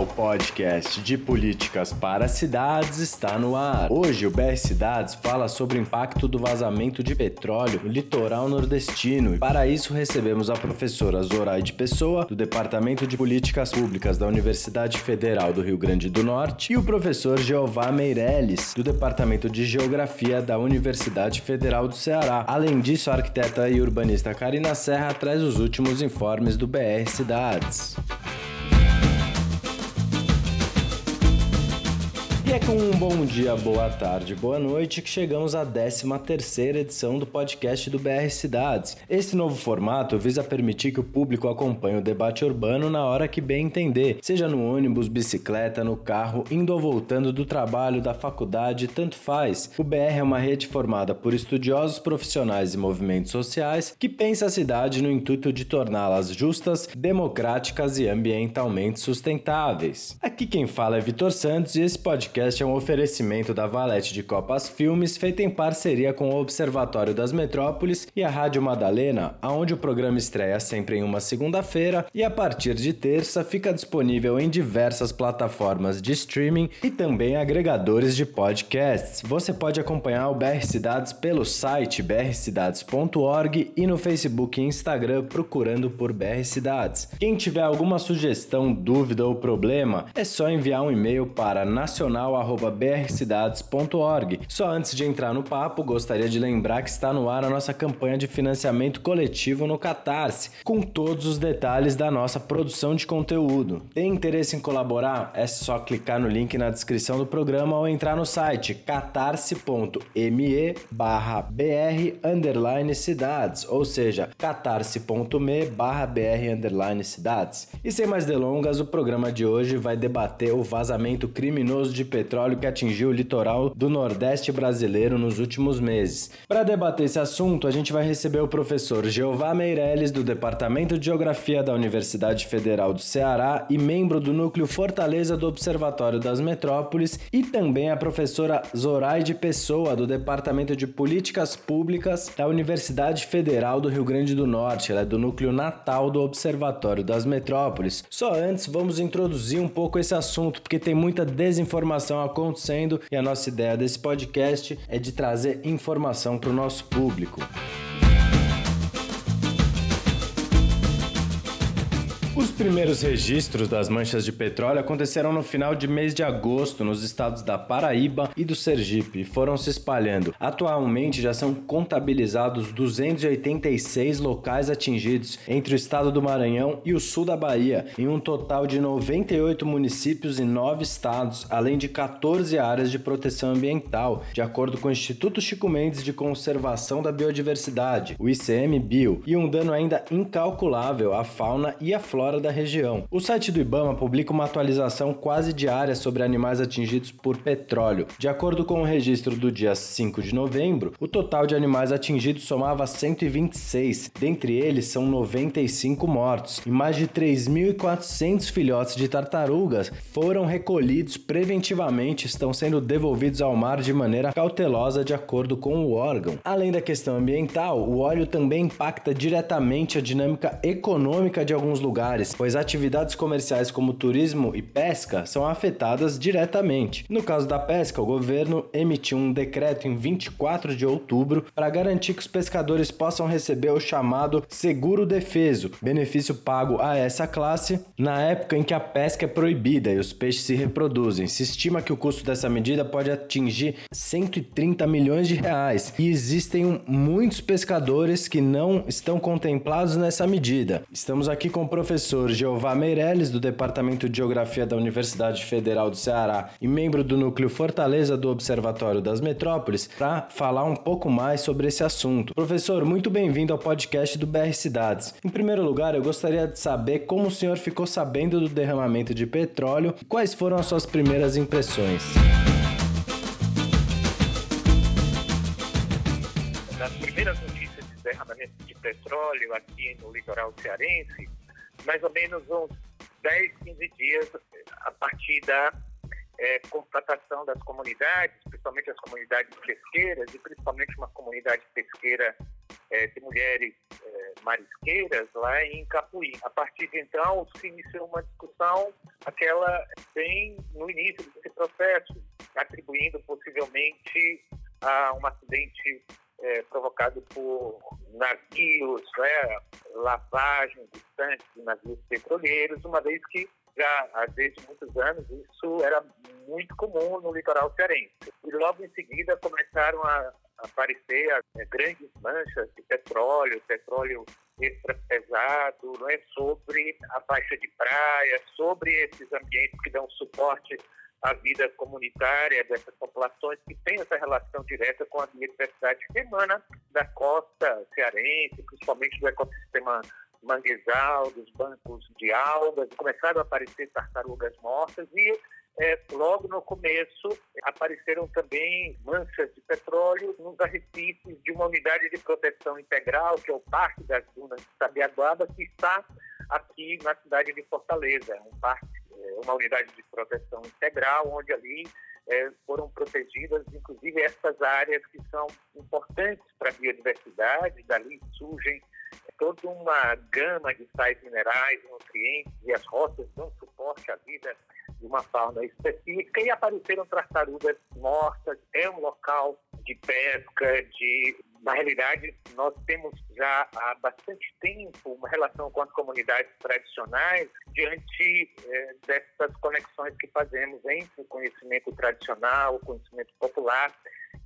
o podcast de políticas para cidades está no ar. Hoje o BR Cidades fala sobre o impacto do vazamento de petróleo no litoral nordestino. E para isso recebemos a professora Zoraide Pessoa, do Departamento de Políticas Públicas da Universidade Federal do Rio Grande do Norte, e o professor Jeová Meirelles, do Departamento de Geografia da Universidade Federal do Ceará. Além disso, a arquiteta e urbanista Karina Serra traz os últimos informes do BR Cidades. Com um bom dia, boa tarde, boa noite que chegamos à 13 terceira edição do podcast do BR Cidades. Esse novo formato visa permitir que o público acompanhe o debate urbano na hora que bem entender, seja no ônibus, bicicleta, no carro, indo ou voltando do trabalho, da faculdade, tanto faz. O BR é uma rede formada por estudiosos profissionais e movimentos sociais que pensa a cidade no intuito de torná-las justas, democráticas e ambientalmente sustentáveis. Aqui quem fala é Vitor Santos e esse podcast podcast é um oferecimento da Valete de Copas Filmes, feito em parceria com o Observatório das Metrópoles e a Rádio Madalena, aonde o programa estreia sempre em uma segunda-feira e a partir de terça fica disponível em diversas plataformas de streaming e também agregadores de podcasts. Você pode acompanhar o BR Cidades pelo site brcidades.org e no Facebook e Instagram procurando por BR Cidades. Quem tiver alguma sugestão, dúvida ou problema, é só enviar um e-mail para nacional brcidades.org. Só antes de entrar no papo, gostaria de lembrar que está no ar a nossa campanha de financiamento coletivo no Catarse, com todos os detalhes da nossa produção de conteúdo. Tem interesse em colaborar? É só clicar no link na descrição do programa ou entrar no site catarse.me barra br underline cidades, ou seja, catarse.me barra br underline cidades. E sem mais delongas, o programa de hoje vai debater o vazamento criminoso de petróleo que atingiu o litoral do Nordeste brasileiro nos últimos meses. Para debater esse assunto, a gente vai receber o professor Jeová Meirelles, do Departamento de Geografia da Universidade Federal do Ceará e membro do Núcleo Fortaleza do Observatório das Metrópoles, e também a professora Zoraide Pessoa, do Departamento de Políticas Públicas da Universidade Federal do Rio Grande do Norte. Ela é do Núcleo Natal do Observatório das Metrópoles. Só antes, vamos introduzir um pouco esse assunto, porque tem muita desinformação estão acontecendo e a nossa ideia desse podcast é de trazer informação para o nosso público. Os primeiros registros das manchas de petróleo aconteceram no final de mês de agosto nos estados da Paraíba e do Sergipe e foram se espalhando. Atualmente já são contabilizados 286 locais atingidos entre o estado do Maranhão e o sul da Bahia, em um total de 98 municípios e 9 estados, além de 14 áreas de proteção ambiental, de acordo com o Instituto Chico Mendes de Conservação da Biodiversidade, o ICMBio, e um dano ainda incalculável à fauna e à flora fora da região. O site do Ibama publica uma atualização quase diária sobre animais atingidos por petróleo. De acordo com o registro do dia 5 de novembro, o total de animais atingidos somava 126, dentre eles são 95 mortos, e mais de 3.400 filhotes de tartarugas foram recolhidos preventivamente estão sendo devolvidos ao mar de maneira cautelosa de acordo com o órgão. Além da questão ambiental, o óleo também impacta diretamente a dinâmica econômica de alguns lugares pois atividades comerciais como turismo e pesca são afetadas diretamente. No caso da pesca, o governo emitiu um decreto em 24 de outubro para garantir que os pescadores possam receber o chamado seguro defeso, benefício pago a essa classe na época em que a pesca é proibida e os peixes se reproduzem. Se estima que o custo dessa medida pode atingir 130 milhões de reais e existem muitos pescadores que não estão contemplados nessa medida. Estamos aqui com o professor professor Jeová Meirelles, do Departamento de Geografia da Universidade Federal do Ceará e membro do Núcleo Fortaleza do Observatório das Metrópoles, para falar um pouco mais sobre esse assunto. Professor, muito bem-vindo ao podcast do BR Cidades. Em primeiro lugar, eu gostaria de saber como o senhor ficou sabendo do derramamento de petróleo e quais foram as suas primeiras impressões. Das primeiras notícias de derramamento de petróleo aqui no litoral cearense, mais ou menos uns 10, 15 dias a partir da é, constatação das comunidades, principalmente as comunidades pesqueiras e principalmente uma comunidade pesqueira é, de mulheres é, marisqueiras lá em Capuí. A partir de então se iniciou uma discussão, aquela bem no início desse processo, atribuindo possivelmente a um acidente é, provocado por navios, né, lavagem distante de navios petroleiros, uma vez que já desde muitos anos isso era muito comum no litoral cearense. E logo em seguida começaram a aparecer as, é, grandes manchas de petróleo, petróleo extra pesado, não é sobre a faixa de praia, sobre esses ambientes que dão suporte à vida comunitária dessas populações que têm essa relação direta com a biodiversidade que emana da costa cearense, principalmente do ecossistema manguezal, dos bancos de algas, começaram a aparecer tartarugas mortas e é, logo no começo apareceram também manchas de petróleo nos arrecifes de uma unidade de proteção integral, que é o Parque das Dunas de Sabiaguaba, que está aqui na cidade de Fortaleza, um parque, é, uma unidade de proteção integral, onde ali é, foram protegidas, inclusive essas áreas que são importantes para a biodiversidade, dali surgem toda uma gama de sais minerais, nutrientes, e as rochas dão suporte à vida de uma fauna específica, e apareceram tartarugas mortas, é um local de pesca, de na realidade, nós temos já há bastante tempo uma relação com as comunidades tradicionais diante é, dessas conexões que fazemos entre o conhecimento tradicional, o conhecimento popular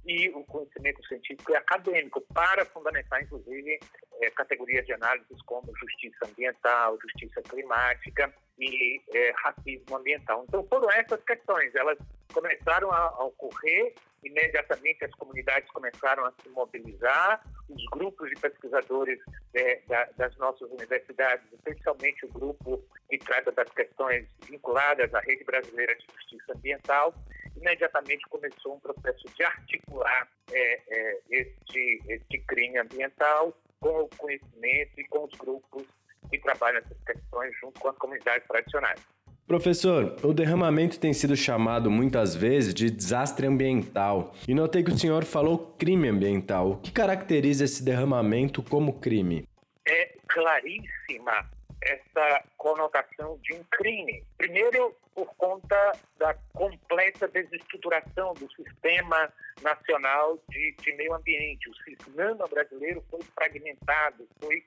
e o conhecimento científico e acadêmico para fundamentar, inclusive, é, categorias de análises como justiça ambiental, justiça climática e é, racismo ambiental. Então, foram essas questões, elas começaram a, a ocorrer, imediatamente as comunidades começaram a se mobilizar, os grupos de pesquisadores é, da, das nossas universidades, especialmente o grupo que trata das questões vinculadas à Rede Brasileira de Justiça Ambiental, imediatamente começou um processo de articular é, é, este, este crime ambiental com o conhecimento e com os grupos que trabalham essas questões junto com as comunidades tradicionais. Professor, o derramamento tem sido chamado muitas vezes de desastre ambiental. E notei que o senhor falou crime ambiental. O que caracteriza esse derramamento como crime? É claríssima essa conotação de um crime. Primeiro, por conta da completa desestruturação do sistema nacional de, de meio ambiente. O sistema brasileiro foi fragmentado, foi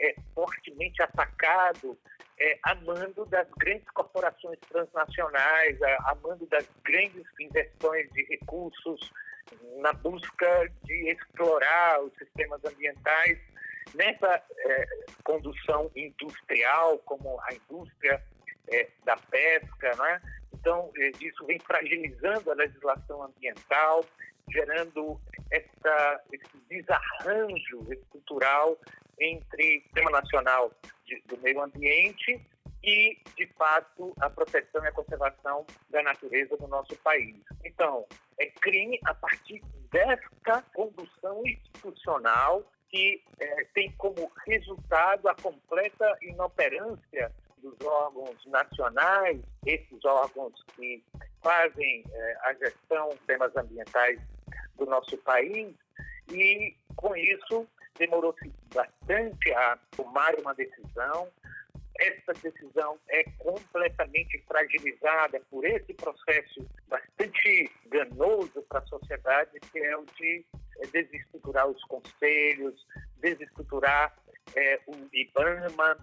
é, fortemente atacado é, a mando das grandes corporações transnacionais, a, a mando das grandes inversões de recursos na busca de explorar os sistemas ambientais nessa é, condução industrial, como a indústria é, da pesca, né? Então, é, isso vem fragilizando a legislação ambiental, gerando essa, esse desarranjo estrutural entre o Sistema Nacional de, do Meio Ambiente e, de fato, a proteção e a conservação da natureza do nosso país. Então, é crime a partir desta condução institucional que é, tem como resultado a completa inoperância dos órgãos nacionais, esses órgãos que fazem é, a gestão dos temas ambientais do nosso país, e com isso demorou-se bastante a tomar uma decisão. Essa decisão é completamente fragilizada por esse processo bastante danoso para a sociedade, que é o de desestruturar os conselhos, desestruturar é, o IBAMA,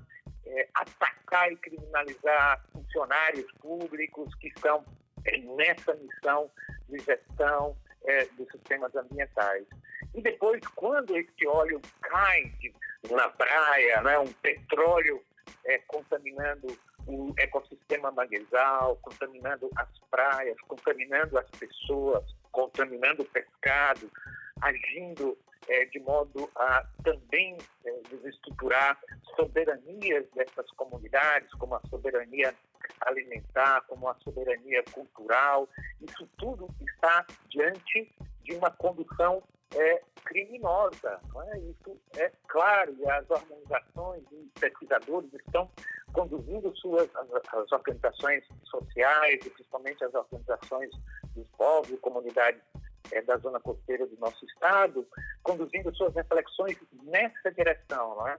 é, atacar e criminalizar funcionários públicos que estão é, nessa missão de gestão é, dos sistemas ambientais. E depois, quando esse óleo cai na praia, né, um petróleo é, contaminando o ecossistema manguezal, contaminando as praias, contaminando as pessoas, contaminando o pescado, agindo é, de modo a também é, desestruturar soberanias dessas comunidades, como a soberania alimentar, como a soberania cultural. Isso tudo está diante de uma condução é, criminosa. É? Isso é claro, e as organizações e pesquisadores estão conduzindo suas as, as organizações sociais, principalmente as organizações dos povos e comunidades é, da zona costeira do nosso estado, conduzindo suas reflexões nessa direção, não é?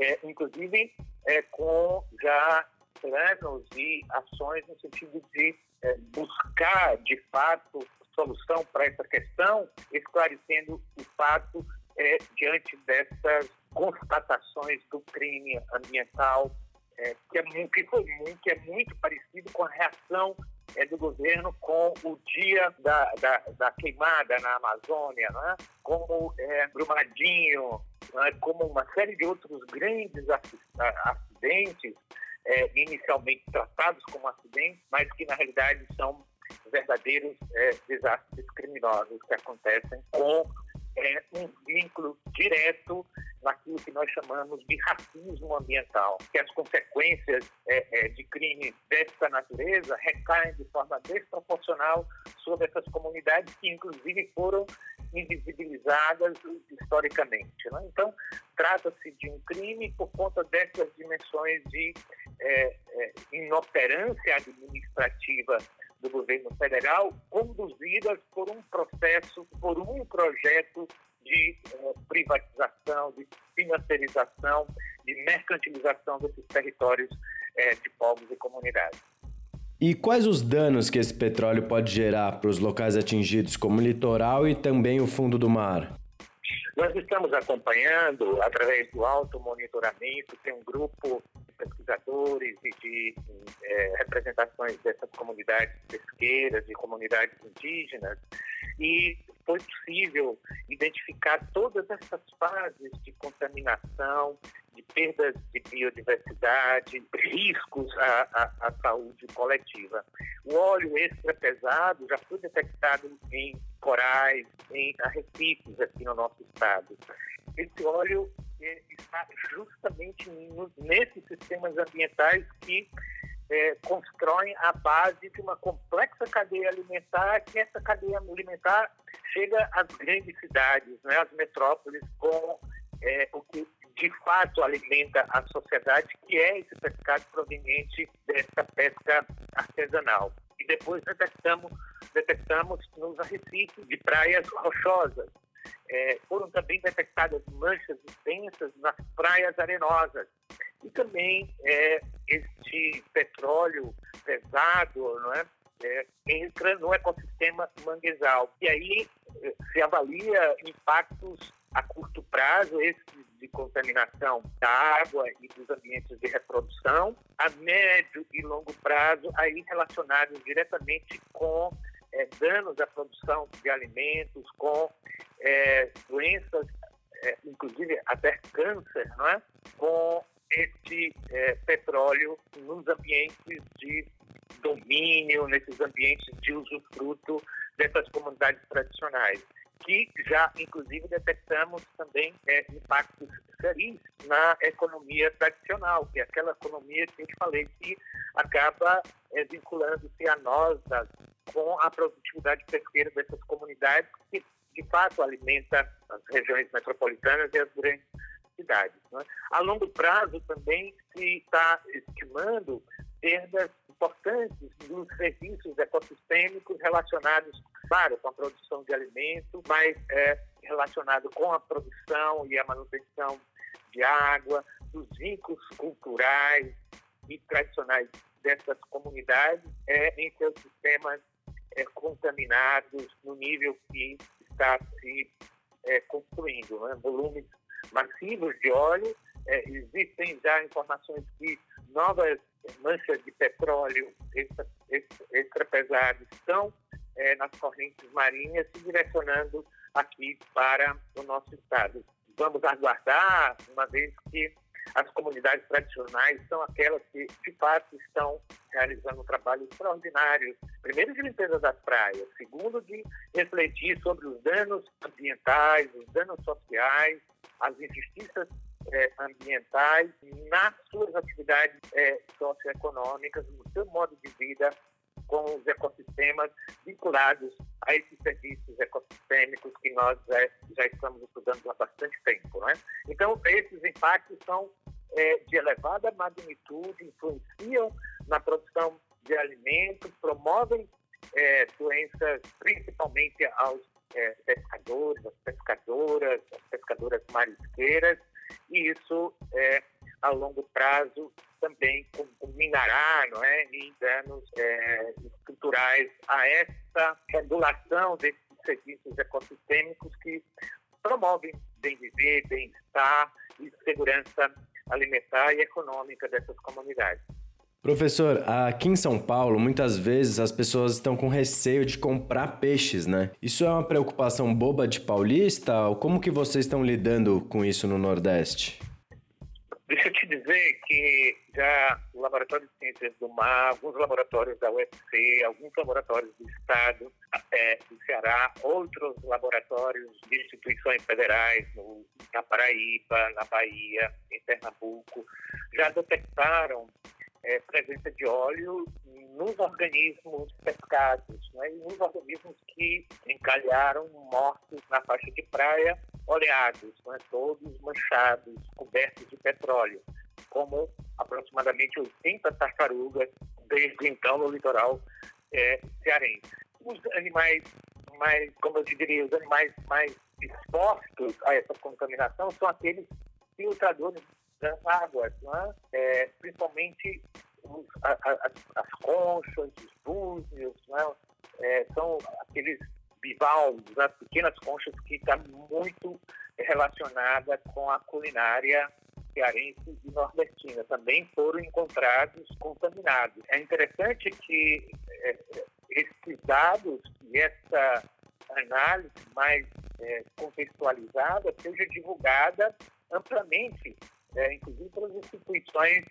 é inclusive é, com já planos e ações no sentido de é, buscar, de fato, solução para essa questão, esclarecendo o fato é, diante dessas constatações do crime ambiental, é, que, é, que, foi que é muito parecido com a reação é, do governo com o dia da, da, da queimada na Amazônia, né? como é, Brumadinho, né? como uma série de outros grandes acidentes, é, inicialmente tratados como acidentes, mas que na realidade são verdadeiros é, desastres criminosos que acontecem com é, um vínculo direto naquilo que nós chamamos de racismo ambiental, que as consequências é, é, de crimes dessa natureza recaem de forma desproporcional sobre essas comunidades que, inclusive, foram invisibilizadas historicamente. Né? Então, trata-se de um crime por conta dessas dimensões de é, é inoperância administrativa do governo federal, conduzidas por um processo, por um projeto de uh, privatização, de financiarização, de mercantilização desses territórios uh, de povos e comunidades. E quais os danos que esse petróleo pode gerar para os locais atingidos, como o litoral e também o fundo do mar? Nós estamos acompanhando, através do alto monitoramento, tem um grupo de pesquisadores e de é, representações dessas comunidades pesqueiras e comunidades indígenas, e foi possível identificar todas essas fases de contaminação, perdas de biodiversidade, riscos à, à, à saúde coletiva. O óleo extra pesado já foi detectado em corais, em arrecifes aqui no nosso estado. Esse óleo está justamente nesses sistemas ambientais que é, constroem a base de uma complexa cadeia alimentar, que essa cadeia alimentar chega às grandes cidades, né, às metrópoles, com é, o que de fato alimenta a sociedade, que é esse pescado proveniente dessa pesca artesanal. E depois detectamos, detectamos nos arrecifes de praias rochosas. É, foram também detectadas manchas extensas nas praias arenosas. E também é, este petróleo pesado, não é? É, entra no ecossistema manguezal. E aí é, se avalia impactos a curto prazo, esses de contaminação da água e dos ambientes de reprodução, a médio e longo prazo, aí relacionados diretamente com é, danos à produção de alimentos, com é, doenças, é, inclusive até câncer, não é? com esse petróleo nos ambientes de domínio, nesses ambientes de usufruto dessas comunidades tradicionais que já, inclusive, detectamos também é, impactos seríssimos na economia tradicional, que é aquela economia que eu te falei que acaba é, vinculando-se a nós com a produtividade pesqueira dessas comunidades, que de fato alimenta as regiões metropolitanas e as grandes cidades. Né? A longo prazo também se está estimando perdas importantes dos serviços ecossistêmicos relacionados, claro, com a produção de alimento, mas é, relacionado com a produção e a manutenção de água, dos vínculos culturais e tradicionais dessas comunidades é, em seus sistemas é, contaminados no nível que está se é, construindo. Né? Volumes massivos de óleo, é, existem já informações que novas manchas de petróleo extra, extra, extra estão é, nas correntes marinhas se direcionando aqui para o nosso estado. Vamos aguardar, uma vez que as comunidades tradicionais são aquelas que, de fato, estão realizando um trabalho extraordinário. Primeiro, de limpeza das praias. Segundo, de refletir sobre os danos ambientais, os danos sociais, as injustiças é, ambientais nas suas atividades é, socioeconômicas, no seu modo de vida com os ecossistemas vinculados a esses serviços ecossistêmicos que nós já, já estamos estudando há bastante tempo. Né? Então, esses impactos são é, de elevada magnitude, influenciam na produção de alimentos, promovem é, doenças, principalmente aos é, pescadores, as pescadoras, as pescadoras marisqueiras, e isso, é, a longo prazo, também culminará não é, em danos é, estruturais a essa regulação desses serviços ecossistêmicos que promovem bem viver, bem-estar e segurança alimentar e econômica dessas comunidades. Professor, aqui em São Paulo, muitas vezes as pessoas estão com receio de comprar peixes, né? Isso é uma preocupação boba de paulista? Como que vocês estão lidando com isso no Nordeste? Deixa eu te dizer que já o Laboratório de Ciências do Mar, alguns laboratórios da UFC, alguns laboratórios do Estado é, do Ceará, outros laboratórios de instituições federais no, na Paraíba, na Bahia, em Pernambuco, já detectaram é, presença de óleo nos organismos pescados, né, e nos organismos que encalharam mortos na faixa de praia, oleados, né, todos manchados, cobertos de petróleo, como aproximadamente 80 tartarugas desde então no litoral é, cearense. Os animais mais, como eu diria, os animais mais expostos a essa contaminação são aqueles filtradores das águas, né? é, principalmente os, a, a, as conchas, os búzios, né? é, são aqueles bivalves, as pequenas conchas que estão tá muito relacionada com a culinária cearense e nordestina. Também foram encontrados contaminados. É interessante que é, esses dados e essa análise mais é, contextualizada seja divulgada amplamente é, inclusive pelas instituições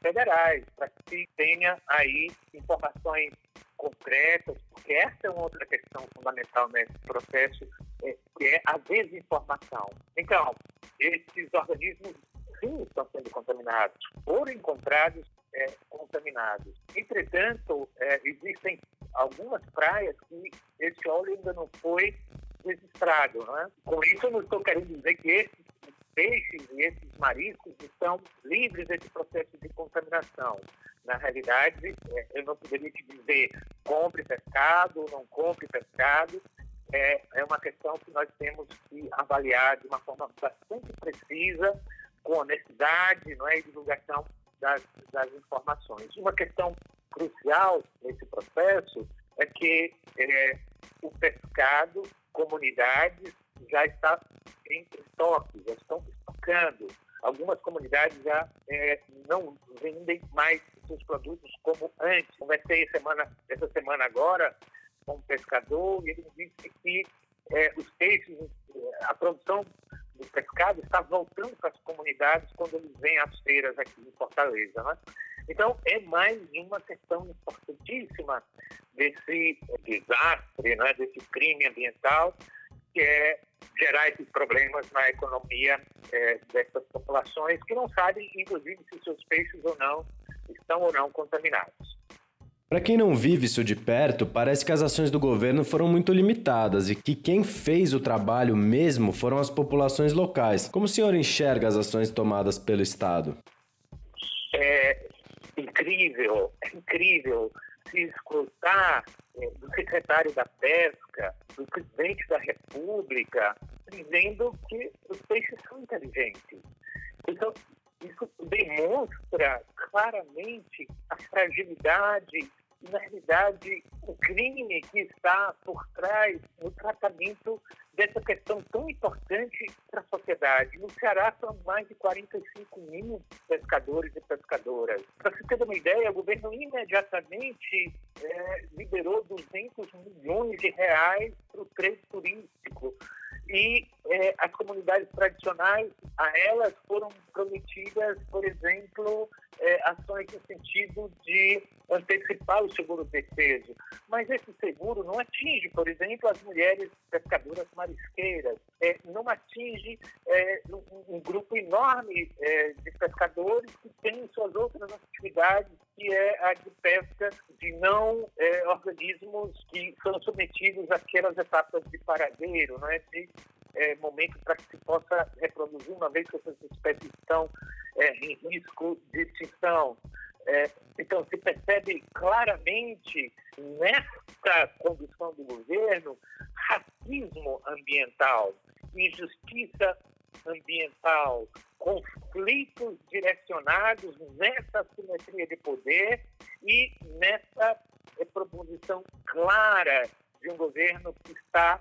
federais, para que se tenha aí informações concretas, porque essa é uma outra questão fundamental nesse processo, é, que é a desinformação. Então, esses organismos sim estão sendo contaminados, foram encontrados é, contaminados. Entretanto, é, existem algumas praias que esse óleo ainda não foi registrado. Não é? Com isso, eu não estou querendo dizer que esses peixes e esses mariscos estão livres desse processo de contaminação. Na realidade, é, eu não poderia te dizer compre pescado ou não compre pescado. É, é uma questão que nós temos que avaliar de uma forma bastante precisa, com honestidade não é, e divulgação das, das informações. Uma questão crucial nesse processo é que é, o pescado, comunidades, já está em estoque, já estão estocando. Algumas comunidades já é, não vendem mais seus produtos como antes. Conversei semana, essa semana agora com um pescador e ele disse que é, os peixes, a produção do pescado está voltando para as comunidades quando eles vêm às feiras aqui em Fortaleza. Né? Então, é mais uma questão importantíssima desse desastre, né, desse crime ambiental, que é gerar esses problemas na economia é, dessas populações que não sabem, inclusive, se seus peixes ou não estão ou não contaminados. Para quem não vive isso de perto, parece que as ações do governo foram muito limitadas e que quem fez o trabalho mesmo foram as populações locais. Como o senhor enxerga as ações tomadas pelo Estado? É incrível, é incrível se escutar do secretário da Pesca, do presidente da República, dizendo que os peixes são inteligentes. Então, isso demonstra claramente a fragilidade e, na realidade, o crime que está por trás no tratamento dessa questão tão importante para a sociedade. No Ceará são mais de 45 mil pescadores e pescadoras. Para se ter uma ideia, o governo imediatamente é, liberou 200 milhões de reais para o trade turístico. E é, as comunidades tradicionais, a elas foram prometidas, por exemplo, é, ações no sentido de antecipar o seguro defeso. Mas esse seguro não atinge, por exemplo, as mulheres pescadoras marisqueiras, é, não atinge é, um, um, grupo enorme é, de pescadores que têm suas outras atividades, que é a de pesca de não é, organismos que são submetidos àquelas etapas de paradeiro, não é? de é, momento para que se possa reproduzir, uma vez que essas espécies estão é, em risco de extinção. É, então, se percebe claramente nesta condição do governo racismo ambiental, injustiça ambiental, conflitos direcionados nessa simetria de poder e nessa proposição clara de um governo que está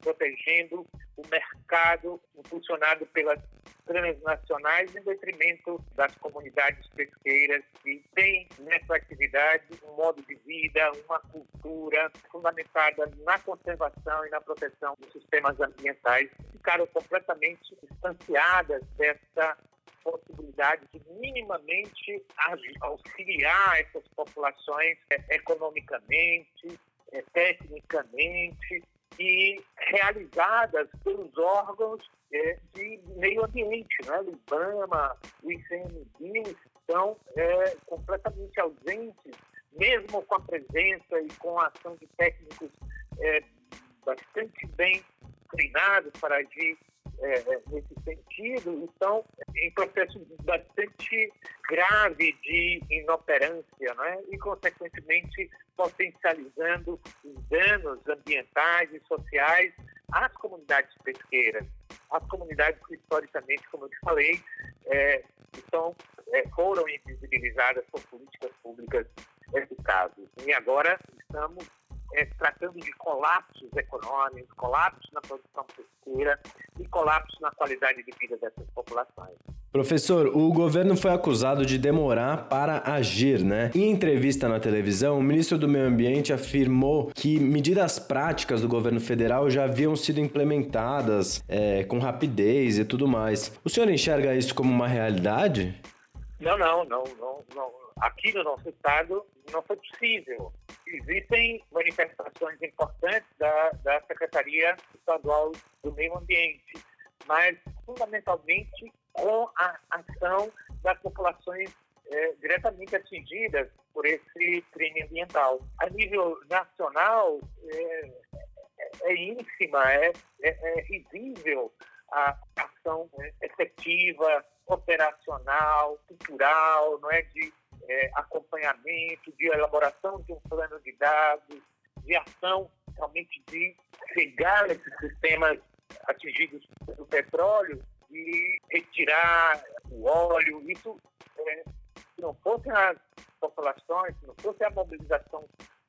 protegendo o mercado impulsionado pelas transnacionais em detrimento das comunidades pesqueiras que têm nessa atividade um modo de vida, uma cultura fundamentada na conservação e na proteção dos sistemas ambientais, ficaram completamente distanciadas dessa possibilidade de minimamente auxiliar essas populações é, economicamente, é, tecnicamente e realizadas pelos órgãos é, de meio ambiente, né? o IBAMA, o ICMBio, estão é, completamente ausentes, mesmo com a presença e com a ação de técnicos é, bastante bem treinados para agir é, é, nesse sentido, estão em processo bastante grave de inoperância, né? e, consequentemente, potencializando ambientais e sociais às comunidades pesqueiras, às comunidades que, historicamente, como eu te falei, é, estão, é, foram invisibilizadas por políticas públicas eficazes. E agora estamos é, tratando de colapsos econômicos, colapsos na produção pesqueira e colapsos na qualidade de vida dessas populações. Professor, o governo foi acusado de demorar para agir, né? Em entrevista na televisão, o ministro do Meio Ambiente afirmou que medidas práticas do governo federal já haviam sido implementadas é, com rapidez e tudo mais. O senhor enxerga isso como uma realidade? Não, não, não, não, não. Aqui no nosso estado não foi possível. Existem manifestações importantes da, da Secretaria Estadual do Meio Ambiente, mas fundamentalmente com a ação das populações é, diretamente atingidas por esse crime ambiental. A nível nacional, é, é ínfima, é, é, é a ação né, efetiva, operacional, cultural, não é de é, acompanhamento, de elaboração de um plano de dados, de ação realmente de cegar esses sistemas atingidos pelo petróleo e retirar o óleo. Isso, é, se não fossem as populações, se não fosse a mobilização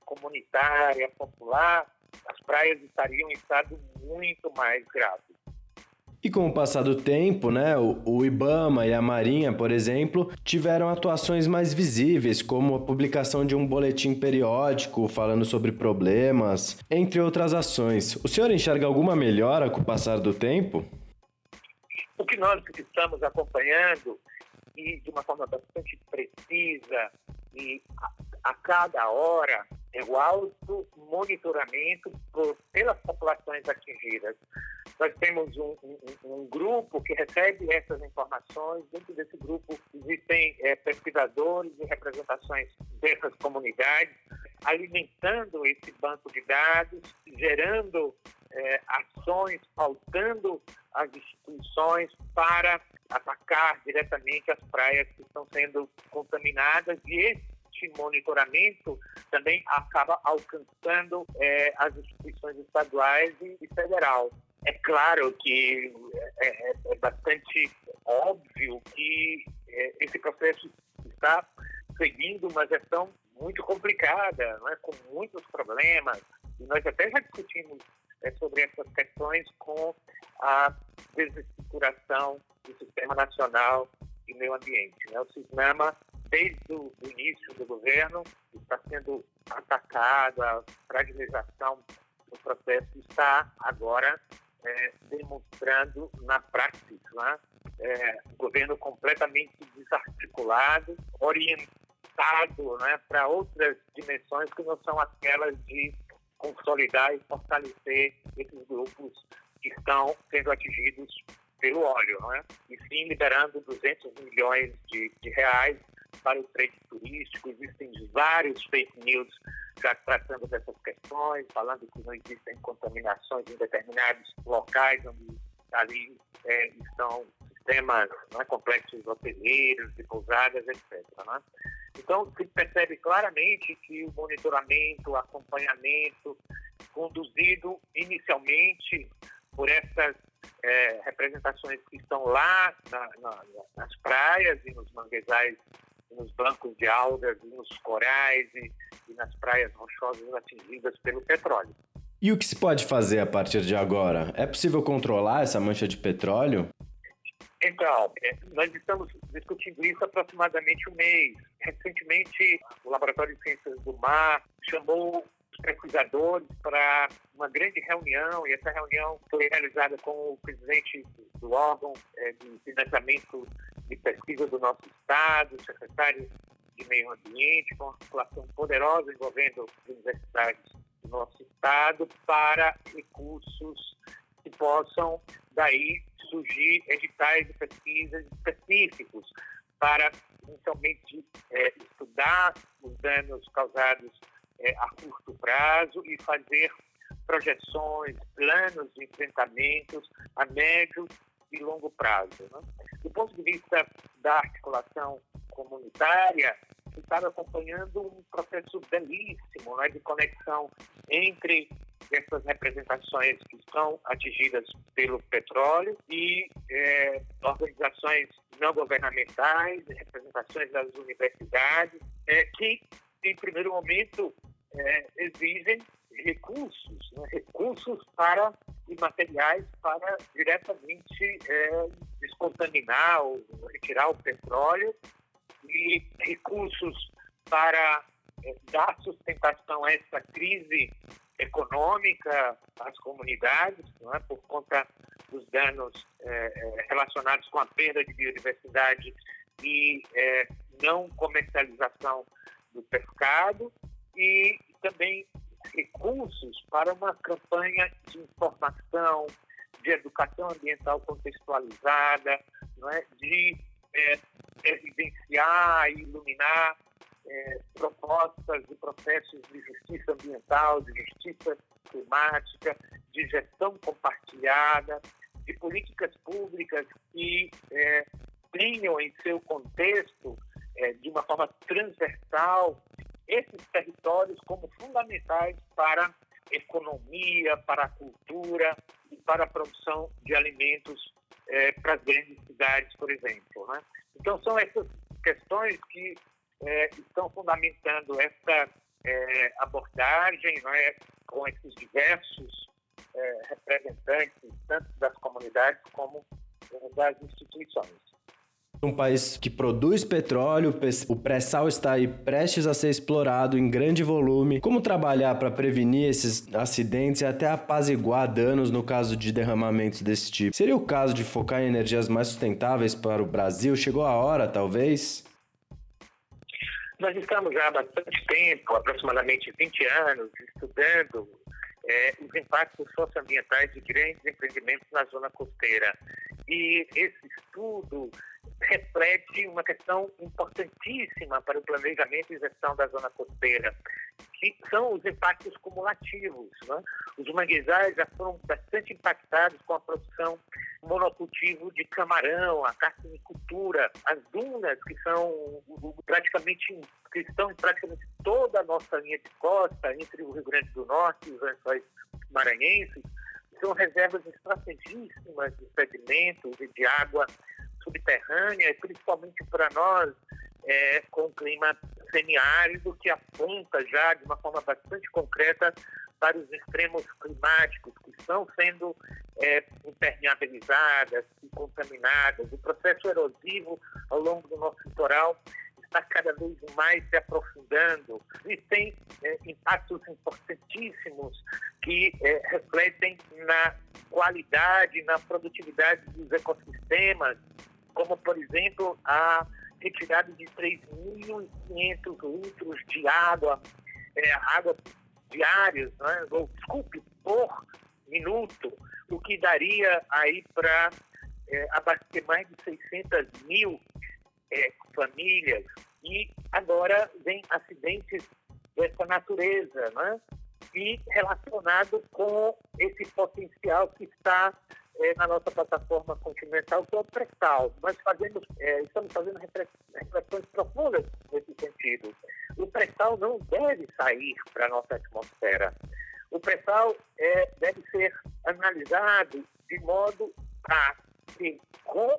comunitária, popular, as praias estariam em estado muito mais grave. E com o passar do tempo, né, o, IBAMA e a Marinha, por exemplo, tiveram atuações mais visíveis, como a publicação de um boletim periódico falando sobre problemas, entre outras ações. O senhor enxerga alguma melhora com o passar do tempo? O que nós estamos acompanhando, e de uma forma bastante precisa e a, a cada hora, é o alto monitoramento por, pelas populações atingidas. Nós temos um, um, um, grupo que recebe essas informações. Dentro desse grupo existem é, pesquisadores e representações dessas comunidades, alimentando esse banco de dados, gerando é, ações, faltando as para atacar diretamente as praias que estão sendo contaminadas e este monitoramento também acaba alcançando é, as instituições estaduais e, e federal. É claro que é, é, é bastante óbvio que é, esse processo está seguindo uma gestão muito complicada, não é? com muitos problemas. E nós até já discutimos é, sobre essas questões com a desestruturação do Sistema Nacional de Meio Ambiente. Né? O SISNAMA desde o início do governo, está sendo atacado, a fragilização do processo está agora é, demonstrando na prática né? é, um governo completamente desarticulado, orientado né, para outras dimensões que não são aquelas de consolidar e fortalecer esses grupos que estão sendo atingidos pelo óleo, né? e sim liberando 200 milhões de, de reais para o trade turístico, existem vários fake news já tratando dessas questões, falando que não existem contaminações em determinados locais onde ali é, estão sistemas é, complexos hoteleiros, de pousadas, etc. Né? Então, se percebe claramente que o monitoramento, acompanhamento conduzido inicialmente por essas é, representações que estão lá na, na, nas praias e nos manguezais, nos bancos de algas, e nos corais e, e nas praias rochosas atingidas pelo petróleo. E o que se pode fazer a partir de agora? É possível controlar essa mancha de petróleo? Então, é, nós estamos discutindo isso aproximadamente um mês. Recentemente, o Laboratório de Ciências do Mar chamou os pesquisadores para uma grande reunião, e essa reunião foi realizada com o presidente do órgão é, de financiamento de pesquisa do nosso Estado, o secretário de Meio Ambiente, com uma articulação poderosa envolvendo universidades do nosso Estado para recursos que possam daí surgir editais de pesquisa específicos para inicialmente é, estudar os danos causados é, a curto prazo e fazer projeções, planos de enfrentamentos a médio e longo prazo. Né? Do ponto de vista da articulação comunitária, estava acompanhando um processo belíssimo né, de conexão entre essas representações que estão atingidas pelo petróleo e é, organizações não governamentais, representações das universidades, é, que, em primeiro momento, é, exigem recursos, né, recursos para e materiais para diretamente é, descontaminar ou retirar o petróleo e recursos para é, dar sustentação a essa crise econômica às comunidades, é? por conta dos danos é, relacionados com a perda de biodiversidade e é, não comercialização do pescado e também recursos para uma campanha de informação, de educação ambiental contextualizada, não é? de evidenciar e iluminar é, propostas e processos de justiça ambiental, de justiça climática, de gestão compartilhada, de políticas públicas que é, tenham em seu contexto, é, de uma forma transversal, esses territórios como fundamentais para a economia, para a cultura e para a produção de alimentos é, para as grandes cidades, por exemplo. Né? Então, são essas questões que é, estão fundamentando essa é, abordagem é, com esses diversos é, representantes, tanto das comunidades como das instituições. Um país que produz petróleo, o pré-sal está aí prestes a ser explorado em grande volume. Como trabalhar para prevenir esses acidentes e até apaziguar danos no caso de derramamentos desse tipo? Seria o caso de focar em energias mais sustentáveis para o Brasil? Chegou a hora, talvez? Nós estamos há bastante tempo, aproximadamente 20 anos, estudando é, os impactos socioambientais de grandes empreendimentos na zona costeira. E esse estudo reflete uma questão importantíssima para o planejamento e gestão da zona costeira, que são os impactos cumulativos. Né? Os manguezais já foram bastante impactados com a produção monocultivo de camarão, a carcinicultura, as dunas que são praticamente que estão em praticamente toda a nossa linha de costa entre o Rio Grande do Norte e os lençóis maranhenses, são reservas estrategíssimas de sedimentos e de água subterrânea, principalmente para nós, é, com o clima semiárido, que aponta já de uma forma bastante concreta para os extremos climáticos que estão sendo é, impermeabilizadas e contaminadas. O processo erosivo ao longo do nosso litoral está cada vez mais se aprofundando. Existem é, impactos importantíssimos que é, refletem na qualidade, na produtividade dos ecossistemas, como, por exemplo, a retirada de 3.500 litros de água, é, água diárias, né, ou desculpe, por minuto, o que daria aí para é, abastecer mais de 600 mil é, famílias. E agora vem acidentes dessa natureza, né? E relacionado com esse potencial que está é, na nossa plataforma continental, que é o pré-sal. Nós fazemos, é, estamos fazendo reflexões profundas nesse sentido. O pré-sal não deve sair para a nossa atmosfera. O pré-sal é, deve ser analisado de modo a que, com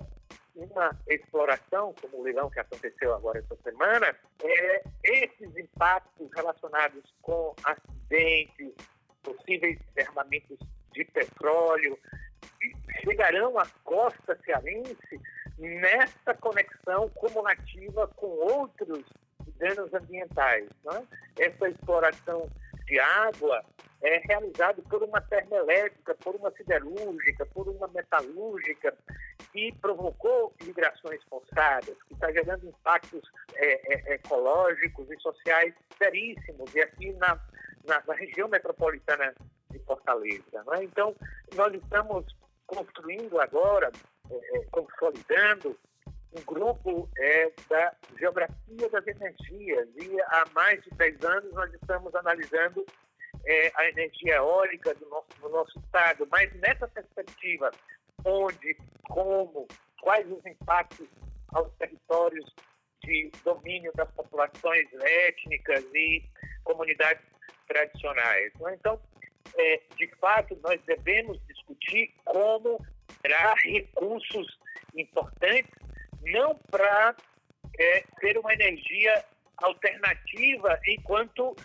uma exploração, como o leilão que aconteceu agora essa semana, é, esses impactos relacionados com acidentes, possíveis derramamentos de petróleo, chegarão à costa cearense nessa conexão cumulativa com outros danos ambientais. Né? Essa exploração de água é realizada por uma termoelétrica, por uma siderúrgica, por uma metalúrgica, que provocou migrações forçadas, que está gerando impactos é, é, ecológicos e sociais seríssimos, e aqui na, na, na região metropolitana de Fortaleza. Né? Então, nós estamos construindo agora, é, é consolidando um grupo é, da geografia das energias e há mais de 10 anos nós estamos analisando é, a energia eólica do nosso, do nosso estado, mas nessa perspectiva, onde, como, quais os impactos aos territórios de domínio das populações étnicas e comunidades tradicionais. Né? Então, é, de fato, nós devemos discutir como gerar recursos importantes não para é, ser uma energia alternativa enquanto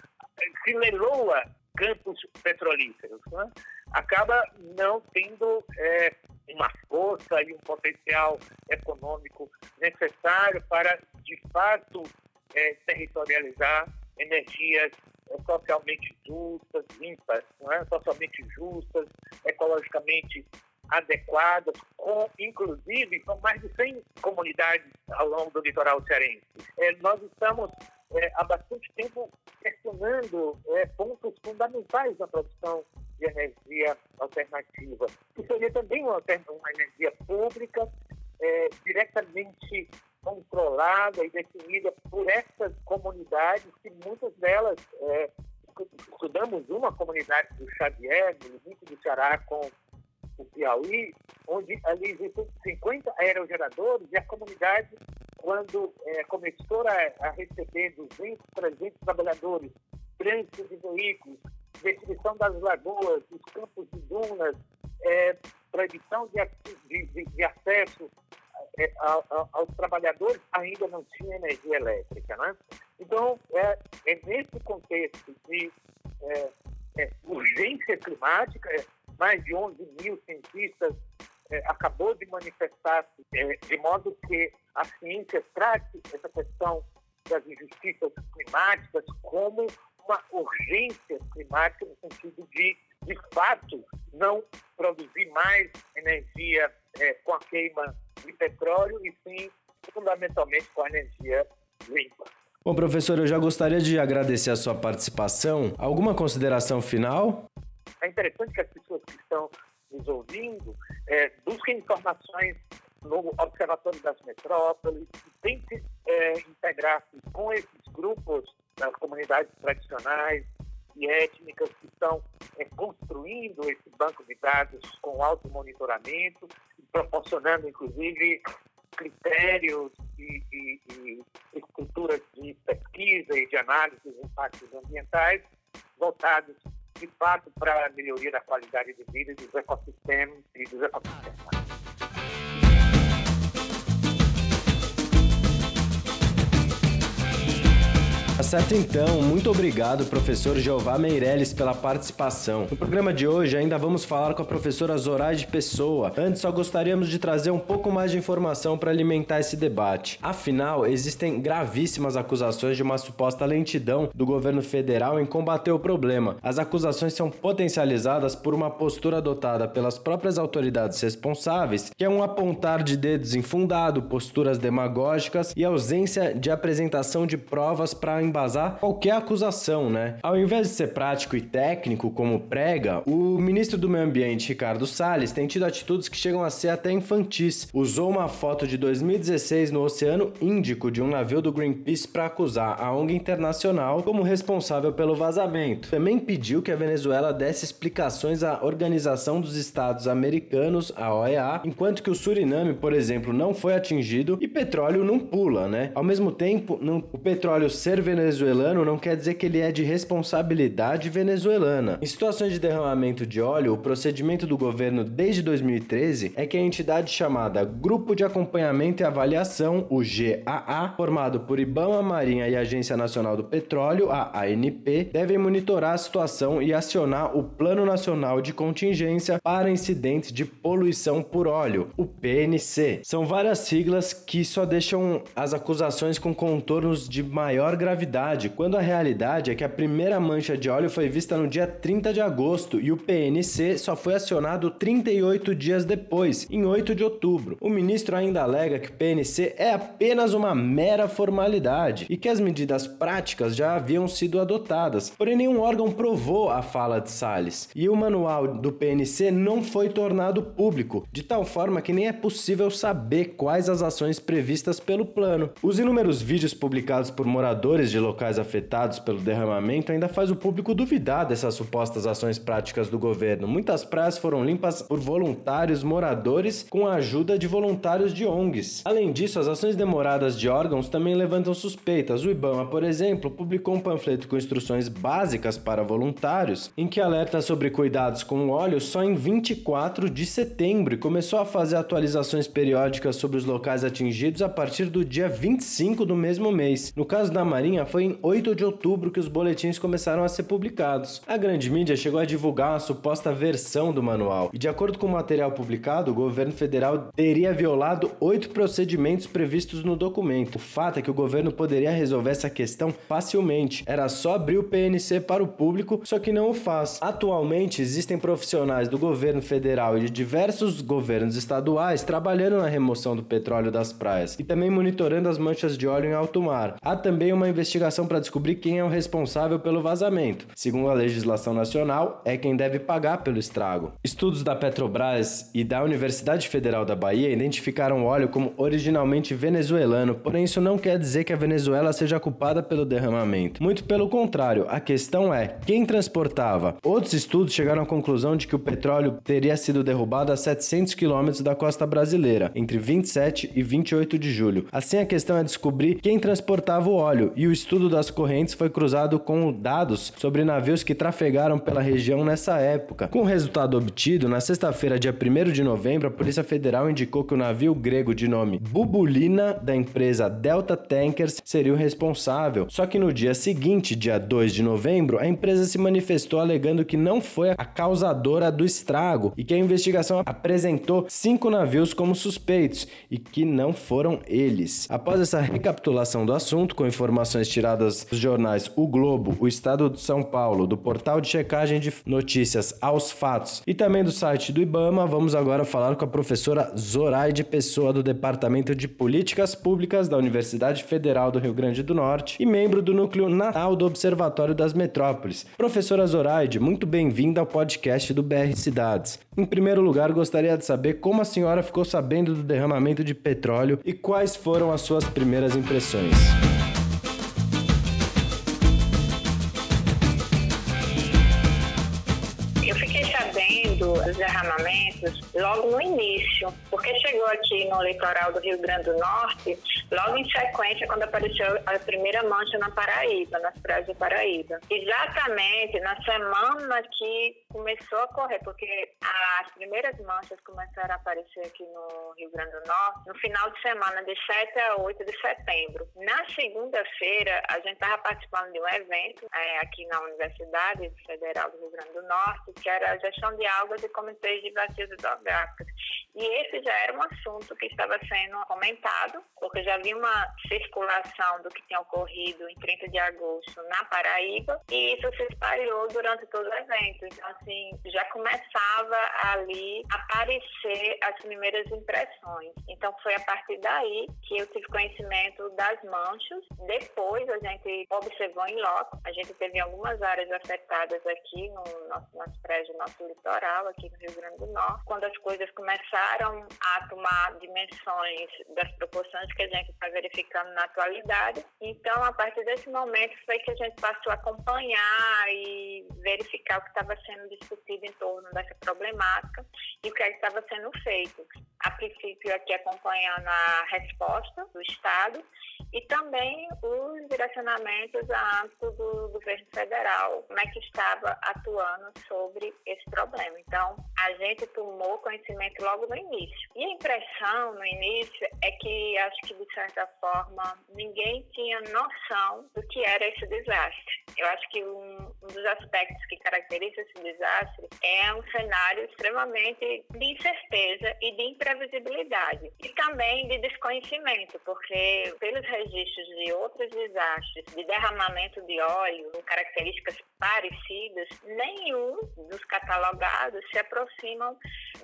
se leiloa campos petrolíferos. Né? Acaba não tendo é, uma força e um potencial econômico necessário para, de fato, é, territorializar energias é, socialmente justas, limpas, é? socialmente justas, ecologicamente adequadas, com, inclusive, são mais de 100 comunidades ao longo do litoral cearense. É, nós estamos é, há bastante tempo questionando é, pontos fundamentais da produção de energia alternativa, que seria também uma, uma energia pública, é, diretamente controlada e definida por essas comunidades, que muitas delas, é, estudamos uma comunidade do Xavier, no limite do Ceará com o Piauí, onde ali existem 50 aerogeradores e a comunidade, quando é, começou a, a, receber 200, 300 trabalhadores, trânsito de veículos, definição das lagoas, dos campos de dunas, é, proibição de, de, de acesso é, a, a, aos trabalhadores, ainda não tinha energia elétrica. Né? Então, é, é nesse contexto de é, é, urgência climática, mais de 11 mil cientistas é, acabou de manifestar é, de modo que a ciência trate essa questão das injustiças climáticas como uma urgência climática no sentido de, de fato, não produzir mais energia é, com a queima de petróleo e sim, fundamentalmente, com a energia limpa. Bom, professor, eu já gostaria de agradecer a sua participação. Alguma consideração final? É interessante que as pessoas que estão nos ouvindo é, busquem informações no Observatório das Metrópoles, tentem é, integrar-se com esses grupos das comunidades tradicionais e étnicas que estão é, construindo esse banco de dados com alto monitoramento, proporcionando, inclusive, critérios e, e, e estruturas de pesquisa e de análise dos impactos ambientais voltados de fato para a melhoria da qualidade de vida dos ecossistemas e dos ecossistemas. Tá certo então, muito obrigado, professor Jeová Meirelles, pela participação. No programa de hoje ainda vamos falar com a professora Zoraide Pessoa. Antes, só gostaríamos de trazer um pouco mais de informação para alimentar esse debate. Afinal, existem gravíssimas acusações de uma suposta lentidão do governo federal em combater o problema. As acusações são potencializadas por uma postura adotada pelas próprias autoridades responsáveis, que é um apontar de dedos infundado, posturas demagógicas e ausência de apresentação de provas para embasar qualquer acusação, né? Ao invés de ser prático e técnico, como prega, o ministro do Meio Ambiente, Ricardo Salles, tem tido atitudes que chegam a ser até infantis. Usou uma foto de 2016 no Oceano Índico de um navio do Greenpeace para acusar a ONG Internacional como responsável pelo vazamento. Também pediu que a Venezuela desse explicações à Organização dos Estados Americanos, a OEA, enquanto que o Suriname, por exemplo, não foi atingido e petróleo não pula, né? Ao mesmo tempo, não, o petróleo ser venezuelano não quer dizer que ele é de responsabilidade venezuelana. Em situações de derramamento de óleo, o procedimento do governo desde 2013 é que a entidade chamada Grupo de Acompanhamento e Avaliação, o GAA, formado por Ibama, Marinha e Agência Nacional do Petróleo, a ANP, devem monitorar a situação e acionar o Plano Nacional de Contingência para Incidentes de Poluição por Óleo, o PNC. São várias siglas que só deixam as acusações com contornos de maior gravidade, quando a realidade é que a primeira mancha de óleo foi vista no dia 30 de agosto e o PNC só foi acionado 38 dias depois, em 8 de outubro. O ministro ainda alega que o PNC é apenas uma mera formalidade e que as medidas práticas já haviam sido adotadas, porém nenhum órgão provou a fala de Salles. E o manual do PNC não foi tornado público, de tal forma que nem é possível saber quais as ações previstas pelo plano. Os inúmeros vídeos publicados por moradores de locais afetados pelo derramamento ainda faz o público duvidar dessas supostas ações práticas do governo. Muitas praias foram limpas por voluntários moradores com a ajuda de voluntários de ONGs. Além disso, as ações demoradas de órgãos também levantam suspeitas. O IBAMA, por exemplo, publicou um panfleto com instruções básicas para voluntários, em que alerta sobre cuidados com o óleo só em 24 de setembro e começou a fazer atualizações periódicas sobre os locais atingidos a partir do dia 25 do mesmo mês. No caso da Marinha, foi em 8 de outubro que os boletins começaram a ser publicados. A grande mídia chegou a divulgar uma suposta versão do manual, e de acordo com o material publicado, o governo federal teria violado oito procedimentos previstos no documento. O fato é que o governo poderia resolver essa questão facilmente. Era só abrir o PNC para o público, só que não o faz. Atualmente, existem profissionais do governo federal e de diversos governos estaduais trabalhando na remoção do petróleo das praias e também monitorando as manchas de óleo em alto mar. Há também uma investigação para descobrir quem é o responsável pelo vazamento. Segundo a legislação nacional, é quem deve pagar pelo estrago. Estudos da Petrobras e da Universidade Federal da Bahia identificaram o óleo como originalmente venezuelano, porém isso não quer dizer que a Venezuela seja culpada pelo derramamento. Muito pelo contrário, a questão é quem transportava. Outros estudos chegaram à conclusão de que o petróleo teria sido derrubado a 700 quilômetros da costa brasileira, entre 27 e 28 de julho. Assim, a questão é descobrir quem transportava o óleo, e o das correntes foi cruzado com dados sobre navios que trafegaram pela região nessa época. Com o resultado obtido, na sexta-feira, dia 1 de novembro, a Polícia Federal indicou que o navio grego de nome Bubulina, da empresa Delta Tankers, seria o responsável. Só que no dia seguinte, dia 2 de novembro, a empresa se manifestou alegando que não foi a causadora do estrago e que a investigação apresentou cinco navios como suspeitos e que não foram eles. Após essa recapitulação do assunto, com informações tiradas dos jornais O Globo, O Estado de São Paulo, do portal de checagem de notícias Aos Fatos e também do site do Ibama, vamos agora falar com a professora Zoraide Pessoa, do Departamento de Políticas Públicas da Universidade Federal do Rio Grande do Norte e membro do Núcleo Natal do Observatório das Metrópoles. Professora Zoraide, muito bem-vinda ao podcast do BR Cidades. Em primeiro lugar, gostaria de saber como a senhora ficou sabendo do derramamento de petróleo e quais foram as suas primeiras impressões. Derramamentos logo no início, porque chegou aqui no litoral do Rio Grande do Norte, logo em sequência, quando apareceu a primeira mancha na Paraíba, nas praias do Paraíba. Exatamente na semana que começou a correr, porque as primeiras manchas começaram a aparecer aqui no Rio Grande do Norte no final de semana, de 7 a 8 de setembro. Na segunda-feira, a gente estava participando de um evento é, aqui na Universidade Federal do Rio Grande do Norte, que era a gestão de águas e de bacias hidrográficas. E esse já era um assunto que estava sendo comentado, porque já havia uma circulação do que tinha ocorrido em 30 de agosto na Paraíba, e isso se espalhou durante todo o evento. Então, assim, já começava ali a aparecer as primeiras impressões. Então, foi a partir daí que eu tive conhecimento das manchas. Depois, a gente observou em loco. A gente teve algumas áreas afetadas aqui no nosso, praias do nosso litoral, aqui no Rio Grande do Norte. Quando as coisas começaram a tomar dimensões das proporções que a gente está verificando na atualidade, então, a partir desse momento, foi que a gente passou a acompanhar e verificar o que estava sendo discutido em torno dessa problemática e o que é estava sendo feito. A princípio aqui acompanhando a resposta do Estado e também os direcionamentos a âmbito do governo federal, como é que estava atuando sobre esse problema. Então, a gente tomou conhecimento logo no início. E a impressão no início é que, acho que de certa forma, ninguém tinha noção do que era esse desastre. Eu acho que um, dos aspectos que caracteriza esse desastre é um cenário extremamente de incerteza e de imprevisibilidade. E também de desconhecimento, porque pelos registros de outros desastres, de derramamento de óleo, com características parecidas, nenhum dos catalogados se aproximam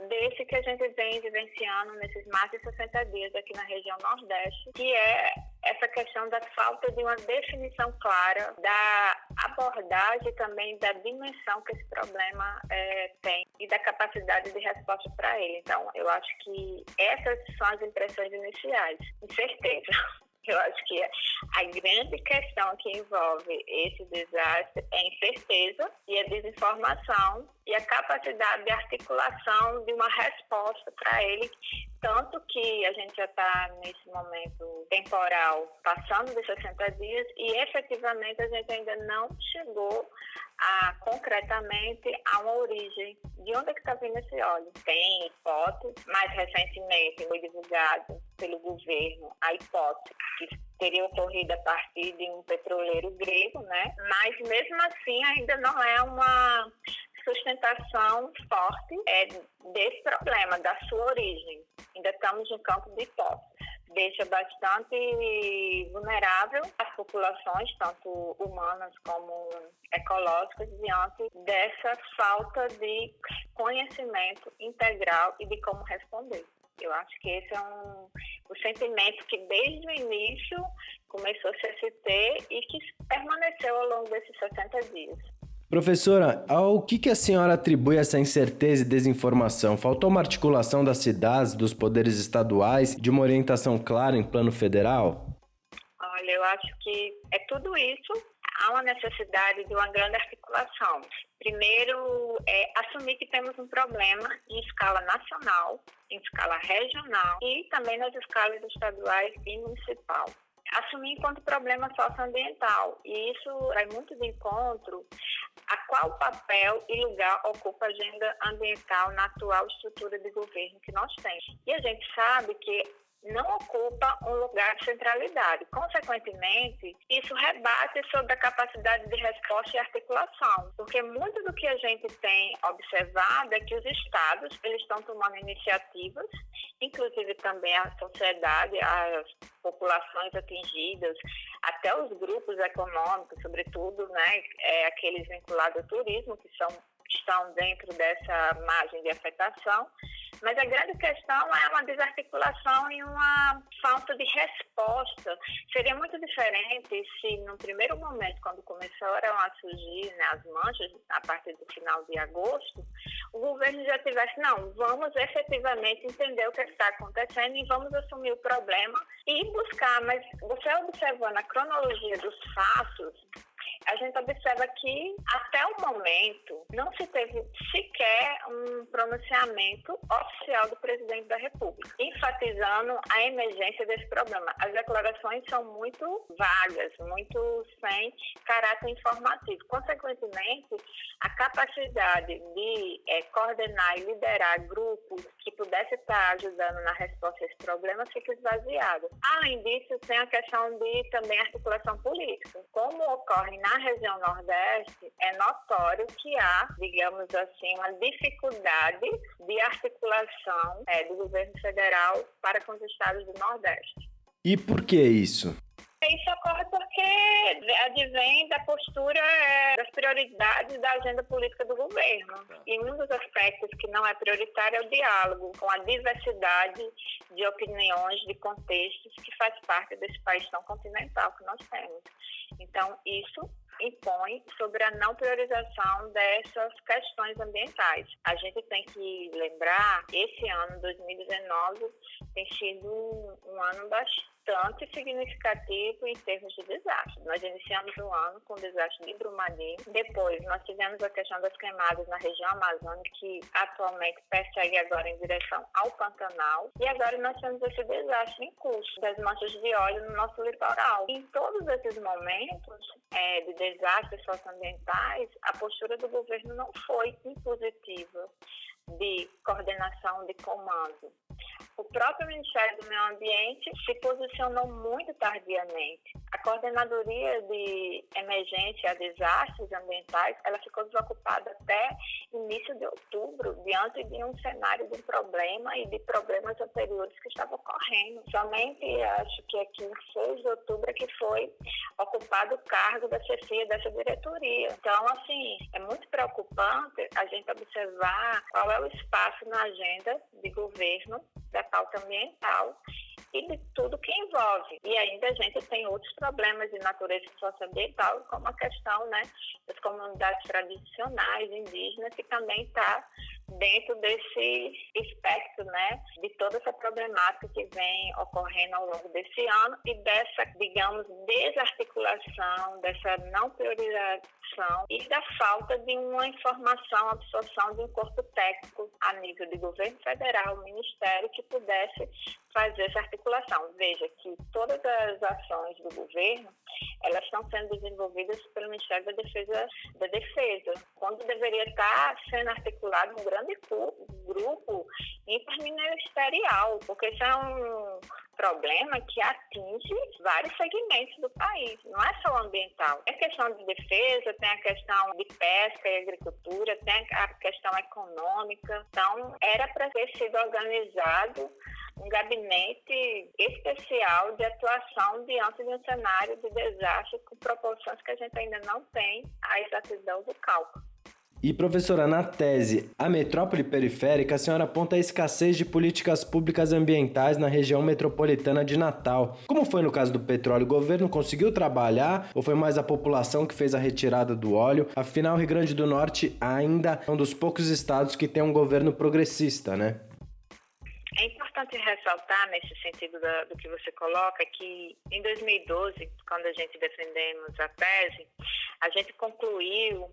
desse que a gente vem vivenciando nesses mais de 60 dias aqui na região Nordeste, que é essa questão da falta de uma definição clara da abordagem também da dimensão que esse problema é, tem e da capacidade de resposta para ele. Então, eu acho que essas são as impressões iniciais. Incerteza. Eu acho que a grande questão que envolve esse desastre é a incerteza e a desinformação e a capacidade de articulação de uma resposta para ele, tanto que a gente já está nesse momento temporal passando de 60 dias e efetivamente a gente ainda não chegou a concretamente a uma origem de onde é que está vindo esse óleo. Tem hipótese, mais recentemente foi divulgado pelo governo a hipótese que teria ocorrido a partir de um petroleiro grego, né? Mas mesmo assim ainda não é uma sustentação forte é, desse problema, da sua origem. Ainda estamos no campo de hipótese. Deixa bastante vulnerável as populações, tanto humanas como ecológicas, diante dessa falta de conhecimento integral e de como responder. Eu acho que esse é um, o sentimento que desde o início começou a se ter e que permaneceu ao longo desses 60 dias. Professora, ao que, que a senhora atribui essa incerteza e desinformação? Faltou uma articulação das cidades, dos poderes estaduais, de uma orientação clara em plano federal? Olha, eu acho que é tudo isso. Há uma necessidade de uma grande articulação. Primeiro, é assumir que temos um problema em escala nacional, em escala regional e também nas escalas estaduais e municipal assumir enquanto problema socioambiental. E isso vai muito de encontro a qual papel e lugar ocupa a agenda ambiental na atual estrutura de governo que nós temos. E a gente sabe que não ocupa um lugar de centralidade. Consequentemente, isso rebate sobre a capacidade de resposta e articulação, porque muito do que a gente tem observado é que os estados eles estão tomando iniciativas, inclusive também a sociedade, as populações atingidas, até os grupos econômicos, sobretudo, né, é, aqueles vinculados ao turismo, que são estão dentro dessa margem de afetação, mas a grande questão é uma desarticulação e uma falta de resposta. Seria muito diferente se, no primeiro momento, quando começaram a surgir né, as manchas, a partir do final de agosto, o governo já tivesse, não, vamos efetivamente entender o que está acontecendo e vamos assumir o problema e buscar. Mas você observando a cronologia dos fatos, a gente observa que, até o momento, não se teve sequer um pronunciamento oficial do presidente da República, enfatizando a emergência desse problema. As declarações são muito vagas, muito sem caráter informativo. Consequentemente, a capacidade de é, coordenar e liderar grupos que pudessem estar ajudando na resposta a esse problema fica esvaziado. Além disso, tem a questão de também articulação política. Como ocorre na região Nordeste, é notório que há, digamos assim, uma dificuldade de articulação é, do governo federal para com os estados do Nordeste. E por que isso? Isso ocorre porque advém da postura é, das prioridades da agenda política do governo. E um dos aspectos que não é prioritário é o diálogo com a diversidade de opiniões, de contextos que faz parte desse país tão continental que nós temos. Então, isso impõe sobre a não priorização dessas questões ambientais. A gente tem que lembrar, esse ano, 2019, tem sido um, ano bastante significativo em termos de desastre. Nós iniciamos o ano com o desastre de Brumadinho, depois nós tivemos a questão das queimadas na região amazônica, que atualmente persegue agora em direção ao Pantanal, e agora nós temos esse desastre em curso, das manchas de óleo no nosso litoral. Em todos esses momentos é, de desastres socioambientais, a postura do governo não foi impositiva de coordenação de comando. O próprio Ministério do Meio Ambiente se posicionou muito tardiamente. A coordenadoria de emergência a desastres ambientais, ela ficou desocupada até início de outubro, diante de um cenário de problema e de problemas anteriores que estavam ocorrendo. Somente, acho que aqui em 6 de outubro é que foi ocupado o cargo da chefia dessa diretoria. Então, assim, é muito preocupante a gente observar qual é o espaço na agenda de governo da pauta ambiental e de tudo que envolve. E ainda a gente tem outros problemas de natureza socioambiental, como a questão né, das comunidades tradicionais, indígenas, que também está dentro desse espectro né, de toda essa problemática que vem ocorrendo ao longo desse ano e dessa, digamos, desarticulação, dessa não priorização e da falta de uma informação, absorção de um corpo técnico a nível de governo federal, ministério, que pudesse fazer essa articulação. Veja que todas as ações do governo, elas estão sendo desenvolvidas pelo Ministério da Defesa, da Defesa quando deveria estar sendo articulado um grande grupo interministerial, porque isso é um problema que atinge vários segmentos do país, não é só ambiental. A questão de defesa, tem a questão de pesca e agricultura, tem a questão econômica. Então, era para ter sido organizado um gabinete especial de atuação diante de um cenário de desastre com proporções que a gente ainda não tem a exatidão do cálculo. E professora, na tese, a metrópole periférica, a senhora aponta a escassez de políticas públicas ambientais na região metropolitana de Natal. Como foi no caso do petróleo? O governo conseguiu trabalhar ou foi mais a população que fez a retirada do óleo? Afinal, o Rio Grande do Norte ainda é um dos poucos estados que tem um governo progressista, né? É importante ressaltar, nesse sentido do que você coloca, que em 2012, quando a gente defendemos a tese, a gente concluiu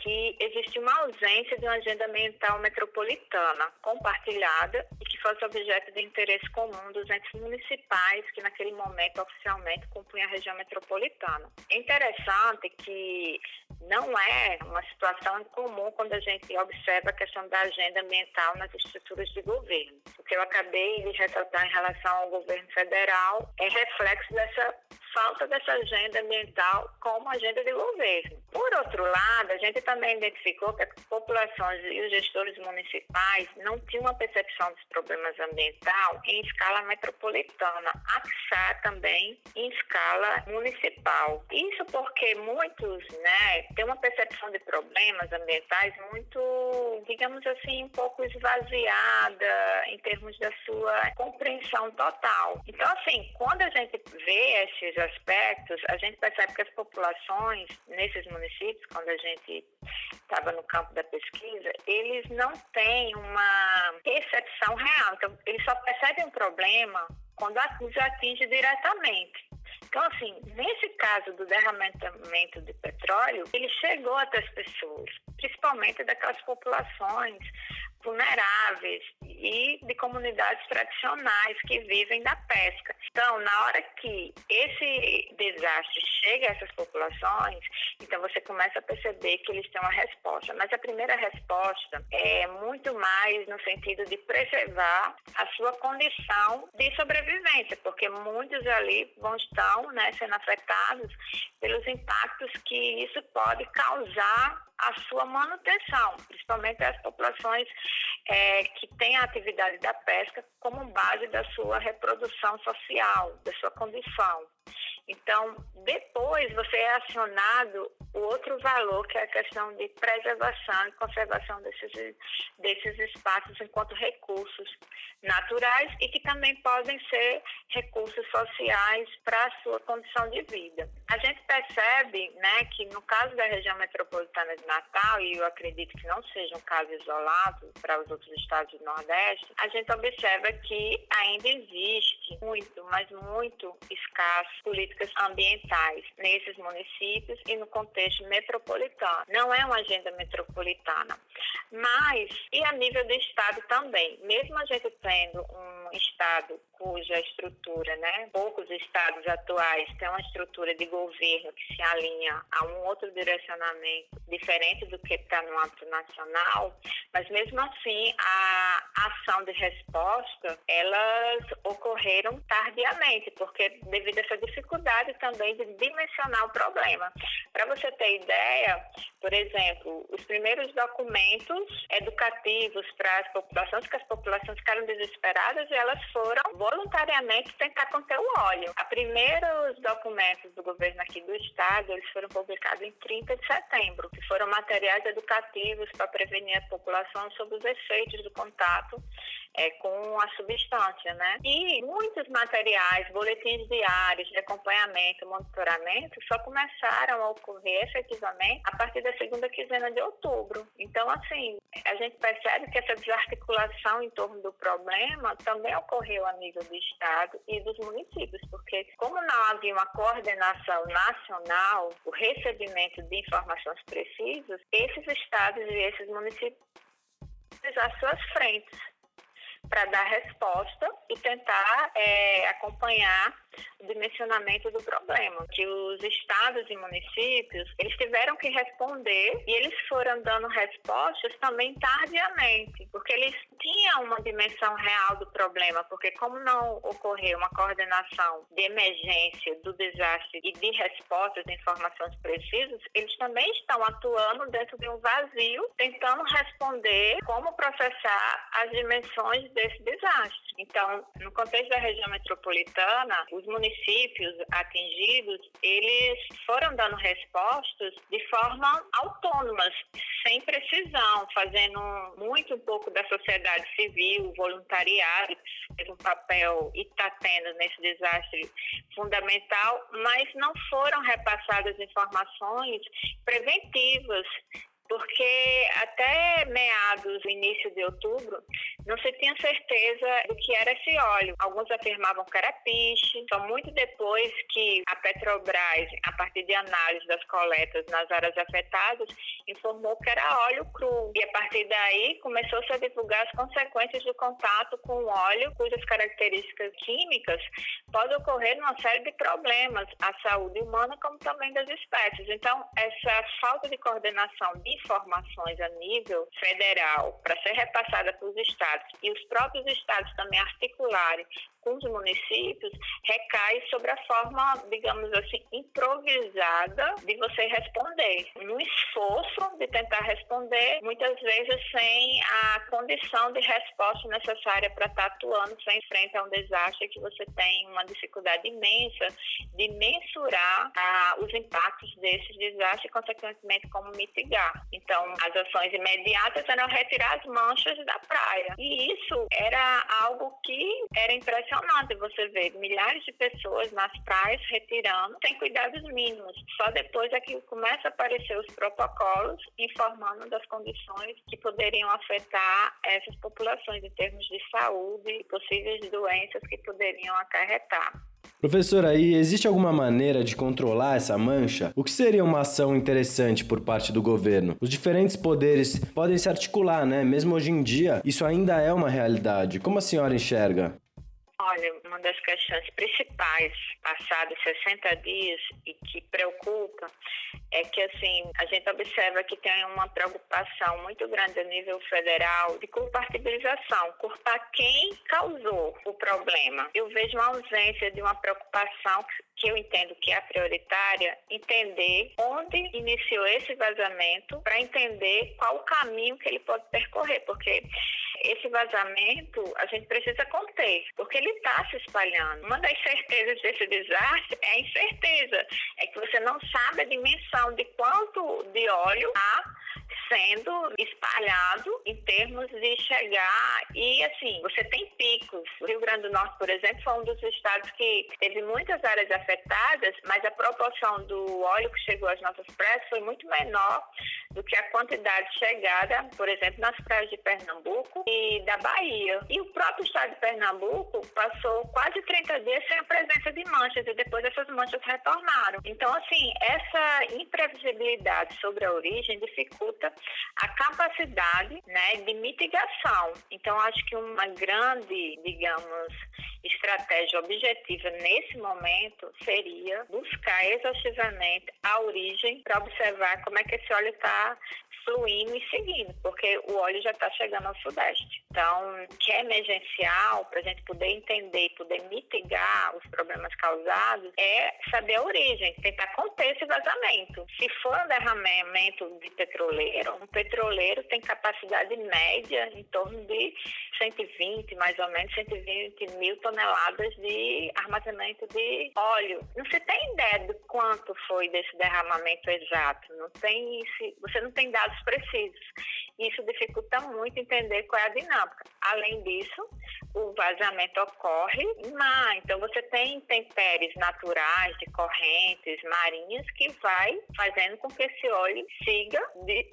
que existe uma ausência de uma agenda ambiental metropolitana compartilhada e que fosse objeto de interesse comum dos entes municipais que naquele momento oficialmente compunham a região metropolitana. É interessante que não é uma situação comum quando a gente observa a questão da agenda ambiental nas estruturas de governo. O que eu acabei de ressaltar em relação ao governo federal é reflexo dessa falta dessa agenda ambiental como agenda de governo. Por outro lado, a gente também identificou que as populações e os gestores municipais não tinham uma percepção dos problemas ambientais em escala metropolitana, apesar também em escala municipal. Isso porque muitos né, têm uma percepção de problemas ambientais muito, digamos assim, um pouco esvaziada em termos da sua compreensão total. Então, assim, quando a gente vê esses aspectos, a gente percebe que as populações nesses municípios, quando a gente estava no campo da pesquisa, eles não têm uma percepção real. Então, eles só percebem um problema quando os atinge diretamente. Então, assim, nesse caso do derramamento de petróleo, ele chegou até as pessoas, principalmente daquelas populações vulneráveis e de comunidades tradicionais que vivem da pesca. Então, na hora que esse desastre chega a essas populações, então você começa a perceber que eles têm uma resposta. Mas a primeira resposta é muito mais no sentido de preservar a sua condição de sobrevivência, porque muitos ali vão estar né, sendo afetados pelos impactos que isso pode causar a sua manutenção, principalmente as populações é, que têm a atividade da pesca como base da sua reprodução social, da sua condição. Então, depois você é acionado o outro valor, que é a questão de preservação e conservação desses, desses espaços enquanto recursos naturais e que também podem ser recursos sociais para a sua condição de vida. A gente percebe né, que no caso da região metropolitana de Natal, e eu acredito que não seja um caso isolado para os outros estados do Nordeste, a gente observa que ainda existe muito, mas muito escasso políticas ambientais nesses municípios e no contexto metropolitano. Não é uma agenda metropolitana. Mas, e a nível do Estado também, mesmo a gente tendo um Estado cuja estrutura, né, poucos estados atuais têm uma estrutura de governo que se alinha a um outro direcionamento diferente do que está no âmbito nacional, mas mesmo assim a ação de resposta, elas ocorreram tardiamente, porque devido a essa dificuldade também de dimensionar o problema. Para você ter ideia, por exemplo, os primeiros documentos educativos para as populações, que as populações ficaram desesperadas e elas foram voluntariamente tentar conter o óleo. Os primeiros documentos do governo aqui do estado, eles foram publicados em 30 de setembro, que foram materiais educativos para prevenir a população sobre os efeitos do contato é, com a substância, né? E muitos materiais, boletins diários de acompanhamento, monitoramento, só começaram a ocorrer efetivamente a partir da segunda quinzena de outubro. Então, assim, a gente percebe que essa desarticulação em torno do problema também ocorreu a nível do Estado e dos municípios, porque como não havia uma coordenação nacional, o recebimento de informações precisas, esses estados e esses municípios as suas frentes para dar resposta e tentar é, acompanhar o dimensionamento do problema, que os estados e municípios, eles tiveram que responder e eles foram dando respostas também tardiamente, porque eles tinham uma dimensão real do problema, porque como não ocorreu uma coordenação de emergência do desastre e de respostas de informações precisas, eles também estão atuando dentro de um vazio, tentando responder como processar as dimensões desse desastre. Então, no contexto da região metropolitana, os municípios atingidos, eles foram dando respostas de forma autônomas, sem precisão, fazendo muito pouco da sociedade civil, voluntariado, que teve um papel e está tendo nesse desastre fundamental, mas não foram repassadas informações preventivas porque até meados, início de outubro, não se tinha certeza do que era esse óleo. Alguns afirmavam que era piche, só muito depois que a Petrobras, a partir de análise das coletas nas áreas afetadas, informou que era óleo cru. E a partir daí começou-se a divulgar as consequências do contato com o óleo, cujas características químicas podem ocorrer numa série de problemas à saúde humana, como também das espécies. Então, essa falta de coordenação de informações a nível federal para ser repassada para os estados e os próprios estados também articularem com os municípios recai sobre a forma, digamos assim, improvisada de você responder. No esforço de tentar responder, muitas vezes sem a condição de resposta necessária para estar atuando sem frente a um desastre que você tem uma dificuldade imensa de mensurar ah, os impactos desses desastres e, consequentemente, como mitigar. Então, as ações imediatas eram retirar as manchas da praia. E isso era algo que era impressionante impressionante você ver milhares de pessoas nas praias retirando sem cuidados mínimos. Só depois é que começa a aparecer os protocolos informando das condições que poderiam afetar essas populações em termos de saúde e possíveis doenças que poderiam acarretar. Professora, aí existe alguma maneira de controlar essa mancha? O que seria uma ação interessante por parte do governo? Os diferentes poderes podem se articular, né? Mesmo hoje em dia, isso ainda é uma realidade. Como a senhora enxerga? Olha, uma das questões principais passados 60 dias e que preocupa é que assim a gente observa que tem uma preocupação muito grande a nível federal de culpabilização, culpar quem causou o problema. Eu vejo uma ausência de uma preocupação que eu entendo que é prioritária, entender onde iniciou esse vazamento para entender qual o caminho que ele pode percorrer, porque esse vazamento a gente precisa conter, porque ele está se espalhando. Uma das certezas desse desastre é a incerteza, é que você não sabe a dimensão de quanto de óleo há sendo espalhado em termos de chegar e assim, você tem picos. O Rio Grande do Norte, por exemplo, foi um dos estados que teve muitas áreas afetadas, mas a proporção do óleo que chegou às nossas praias foi muito menor do que a quantidade chegada, por exemplo, nas praias de Pernambuco e da Bahia. E o próprio estado de Pernambuco passou quase 30 dias sem a presença de manchas e depois essas manchas retornaram. Então, assim, essa imprevisibilidade sobre a origem dificulta a capacidade né, de mitigação. Então, acho que uma grande, digamos, estratégia objetiva nesse momento seria buscar exaustivamente a origem para observar como é que esse óleo está fluindo e seguindo, porque o óleo já está chegando ao sudeste. Então, que é emergencial, para a gente poder entender e poder mitigar os problemas causados, é saber a origem, tentar conter esse vazamento. Se for um derramamento de petroleiro, um petroleiro tem capacidade média em torno de 120, mais ou menos, 120 mil toneladas de armazenamento de óleo. Não se tem ideia do quanto foi desse derramamento exato. Não tem, você não tem dados precisos. Isso dificulta muito entender qual é a dinâmica. Além disso, o vazamento ocorre mar. Então, você tem intempéries naturais de correntes marinhas que vai fazendo com que esse óleo siga,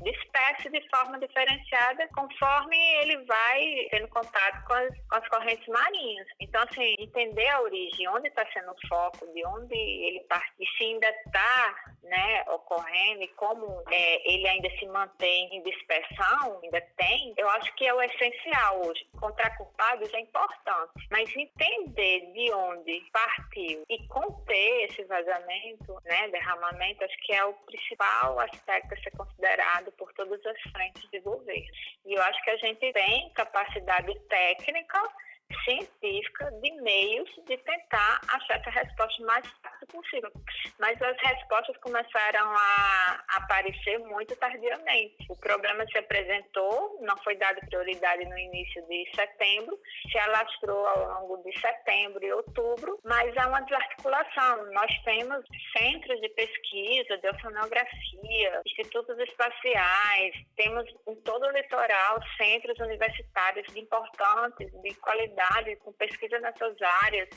disperse de forma diferenciada conforme ele vai tendo contato com as, com as correntes marinhas. Então, assim, entender a origem, onde está sendo o foco, de onde ele parte, e se ainda está né, ocorrendo e como é, ele ainda se mantém em dispersão, ainda tem, eu acho que é o essencial hoje. Encontrar culpados é importante, mas entender de onde partiu e conter esse vazamento, né, derramamento, acho que é o principal aspecto a ser considerado por todas as frentes de governo. E eu acho que a gente tem capacidade técnica científica de meios de tentar achar essa resposta mais rápido possível. Mas as respostas começaram a aparecer muito tardiamente. O problema se apresentou, não foi dado prioridade no início de setembro, se alastrou ao longo de setembro e outubro, mas há uma desarticulação. Nós temos centros de pesquisa, de oceanografia, institutos espaciais, temos em todo o litoral centros universitários importantes, de qualidade com pesquisa nessas áreas.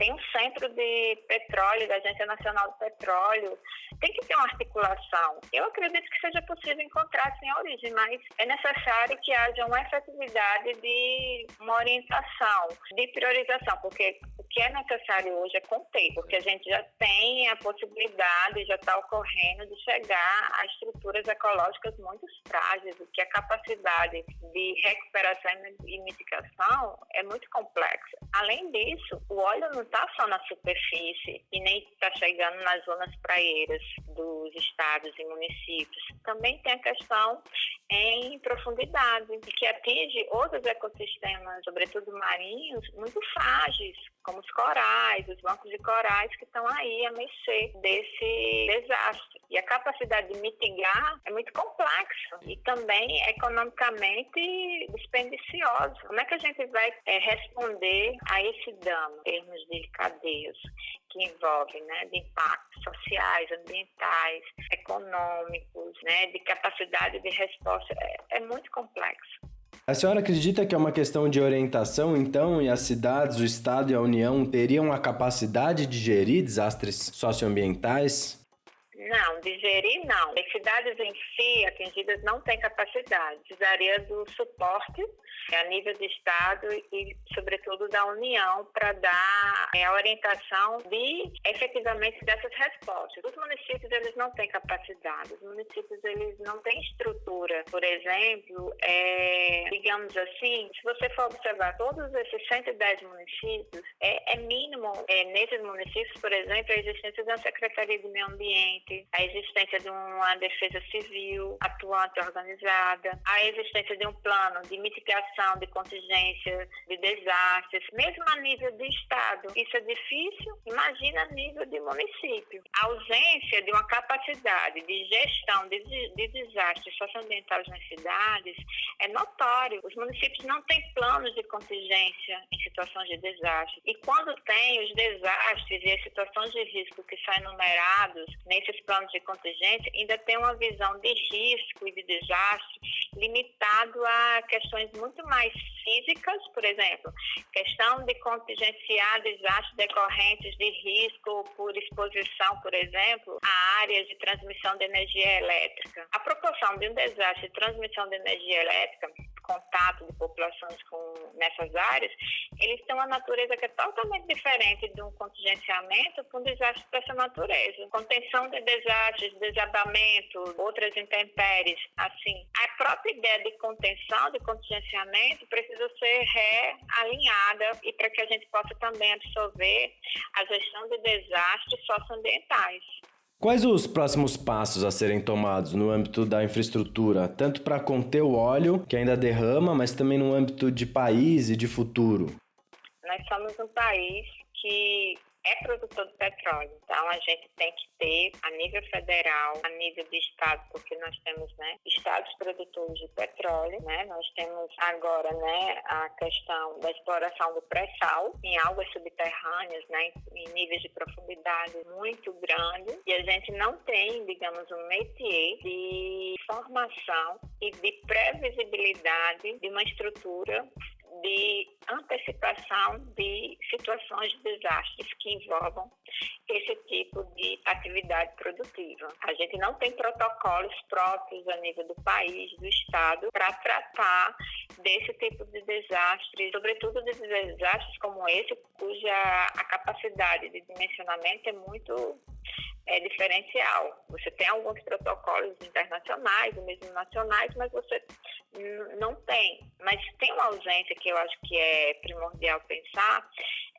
Tem um centro de petróleo, da Agência Nacional do Petróleo. Tem que ter uma articulação. Eu acredito que seja possível encontrar sem a origem, mas é necessário que haja uma efetividade de uma orientação, de priorização, porque o que é necessário hoje é conter, porque a gente já tem a possibilidade, já está ocorrendo, de chegar a estruturas ecológicas muito frágeis, o que a capacidade de recuperação e mitigação é muito complexa. Além disso, o óleo não está só na superfície e nem está chegando nas zonas praieiras dos estados e municípios. Também tem a questão em profundidade, que atinge outros ecossistemas, sobretudo marinhos, muito frágeis, como os corais, os bancos de corais que estão aí a mercê desse desastre. E a capacidade de mitigar é muito complexa e também economicamente dispendiciosa. Como é que a gente vai é, responder a esse dano em termos de cadeias que envolvem né, de impactos sociais, ambientais, econômicos, né, de capacidade de resposta? É, é muito complexo. A senhora acredita que é uma questão de orientação, então, e as cidades, o Estado e a União teriam a capacidade de gerir desastres socioambientais? Não, digerir não. As cidades em si atingidas não têm capacidade. Precisaria do suporte a nível do Estado e, sobretudo, da União para dar é, a orientação de, efetivamente, dessas respostas. Os municípios, eles não têm capacidade. Os municípios, eles não têm estrutura. Por exemplo, é, digamos assim, se você for observar todos esses 110 municípios, é, é mínimo é, nesses municípios, por exemplo, a existência de uma Secretaria de Meio Ambiente, a existência de uma defesa civil atuante organizada, a existência de um plano de mitigação de contingência de desastres, mesmo a nível de Estado. Isso é difícil, imagina a nível de município. A ausência de uma capacidade de gestão de, de desastres socioambientais nas cidades é notório. Os municípios não têm planos de contingência em situações de desastre. E quando tem os desastres e as situações de risco que são enumerados nesses planos de contingência ainda tem uma visão de risco e de desastre limitado a questões muito mais físicas, por exemplo, questão de contingenciar desastres decorrentes de risco por exposição, por exemplo, a áreas de transmissão de energia elétrica. A proporção de um desastre de transmissão de energia elétrica contato de populações com, nessas áreas, eles têm uma natureza que é totalmente diferente de um contingenciamento para um desastre dessa natureza. Contenção de desastres, desabamento, outras intempéries, assim. A própria ideia de contenção, de contingenciamento, precisa ser realinhada e para que a gente possa também absorver a gestão de desastres socioambientais. Quais os próximos passos a serem tomados no âmbito da infraestrutura, tanto para conter o óleo que ainda derrama, mas também no âmbito de país e de futuro? Nós somos um país que é produtor de petróleo. Então, a gente tem que ter, a nível federal, a nível de estado, porque nós temos né, estados produtores de petróleo, né? nós temos agora né, a questão da exploração do pré-sal em águas subterrâneas, né, em níveis de profundidade muito grande, e a gente não tem, digamos, um métier de formação e de previsibilidade de uma estrutura de antecipação de situações de desastres que envolvam esse tipo de atividade produtiva. A gente não tem protocolos próprios a nível do país, do Estado, para tratar desse tipo de desastres, sobretudo de desastres como esse, cuja a capacidade de dimensionamento é muito é, diferencial. Você tem alguns protocolos internacionais, ou mesmo nacionais, mas você não tem. Mas tem uma ausência que eu acho que é primordial pensar,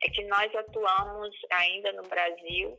é que nós atuamos ainda no Brasil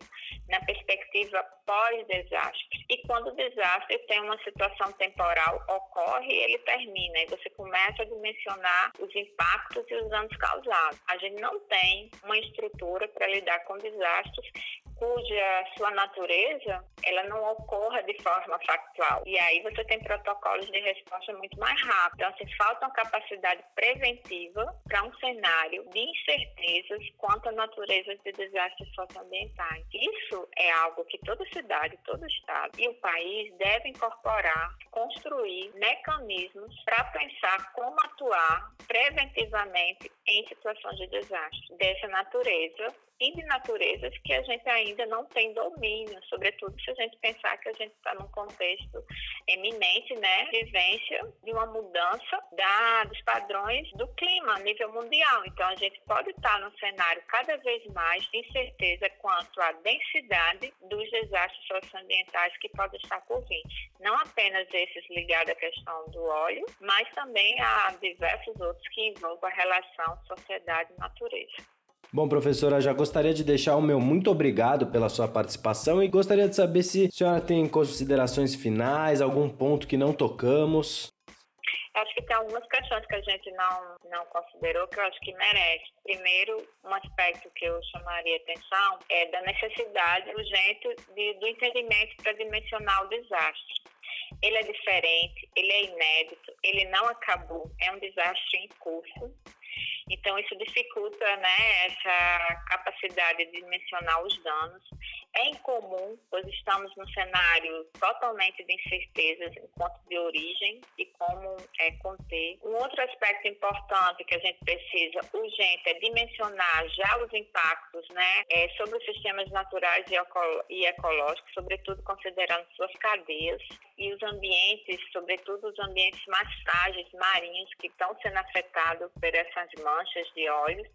na perspectiva pós-desastre. E quando o desastre tem uma situação temporal, ocorre e ele termina. E você começa a dimensionar os impactos e os danos causados. A gente não tem uma estrutura para lidar com desastres cuja sua natureza ela não ocorra de forma factual. E aí você tem protocolos de resposta muito mais rápidos. Então, assim, falta uma capacidade preventiva para um cenário de incertezas quanto à natureza de desastres socioambientais. Isso é algo que toda cidade, todo estado e o país devem incorporar, construir mecanismos para pensar como atuar preventivamente em situações de desastre dessa natureza e de naturezas que a gente ainda não tem domínio, sobretudo se a gente pensar que a gente está num contexto eminente, né, vivência de uma mudança da, dos padrões do clima a nível mundial. Então, a gente pode estar num cenário cada vez mais de incerteza quanto à densidade dos desastres socioambientais que podem estar por vir. Não apenas esses ligados à questão do óleo, mas também a diversos outros que envolvem a relação sociedade-natureza. Bom, professora, já gostaria de deixar o meu muito obrigado pela sua participação e gostaria de saber se a senhora tem considerações finais, algum ponto que não tocamos. Acho que tem algumas questões que a gente não, não considerou que eu acho que merece. Primeiro, um aspecto que eu chamaria atenção é da necessidade urgente de, do entendimento para dimensionar o desastre. Ele é diferente, ele é inédito, ele não acabou, é um desastre em curso então, isso dificulta né, essa capacidade de mencionar os danos. É incomum, pois estamos num cenário totalmente de incertezas enquanto de origem e como é, conter. Um outro aspecto importante que a gente precisa urgente é dimensionar já os impactos né, é, sobre os sistemas naturais e ecológicos, sobretudo considerando suas cadeias e os ambientes, sobretudo os ambientes mais frágeis, marinhos, que estão sendo afetados por essas manchas de óleos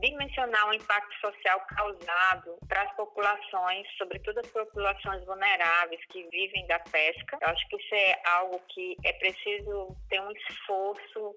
dimensionar o impacto social causado para as populações, sobretudo as populações vulneráveis que vivem da pesca. Eu acho que isso é algo que é preciso ter um esforço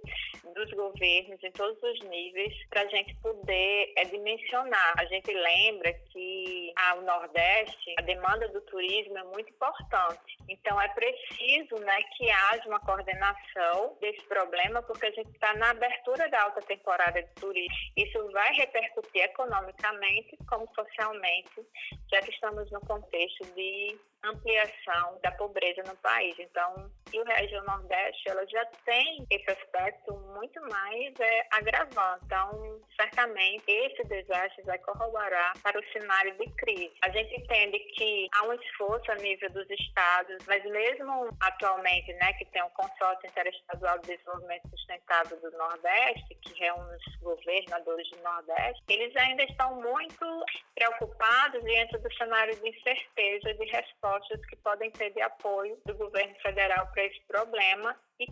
dos governos em todos os níveis para a gente poder é, dimensionar. A gente lembra que ao Nordeste a demanda do turismo é muito importante. Então é preciso né, que haja uma coordenação desse problema, porque a gente está na abertura da alta temporada de turismo. Isso vai repercutir economicamente como socialmente já que estamos no contexto de ampliação da pobreza no país. Então, e o região Nordeste, ela já tem esse aspecto muito mais é, agravante. Então, certamente, esse desastre vai corroborar para o cenário de crise. A gente entende que há um esforço a nível dos estados, mas mesmo atualmente, né, que tem o Consórcio Interestadual de Desenvolvimento Sustentável do Nordeste, que reúne os governadores do Nordeste, eles ainda estão muito preocupados diante do cenário de incerteza de respostas que podem ter de apoio do governo federal para esse problema e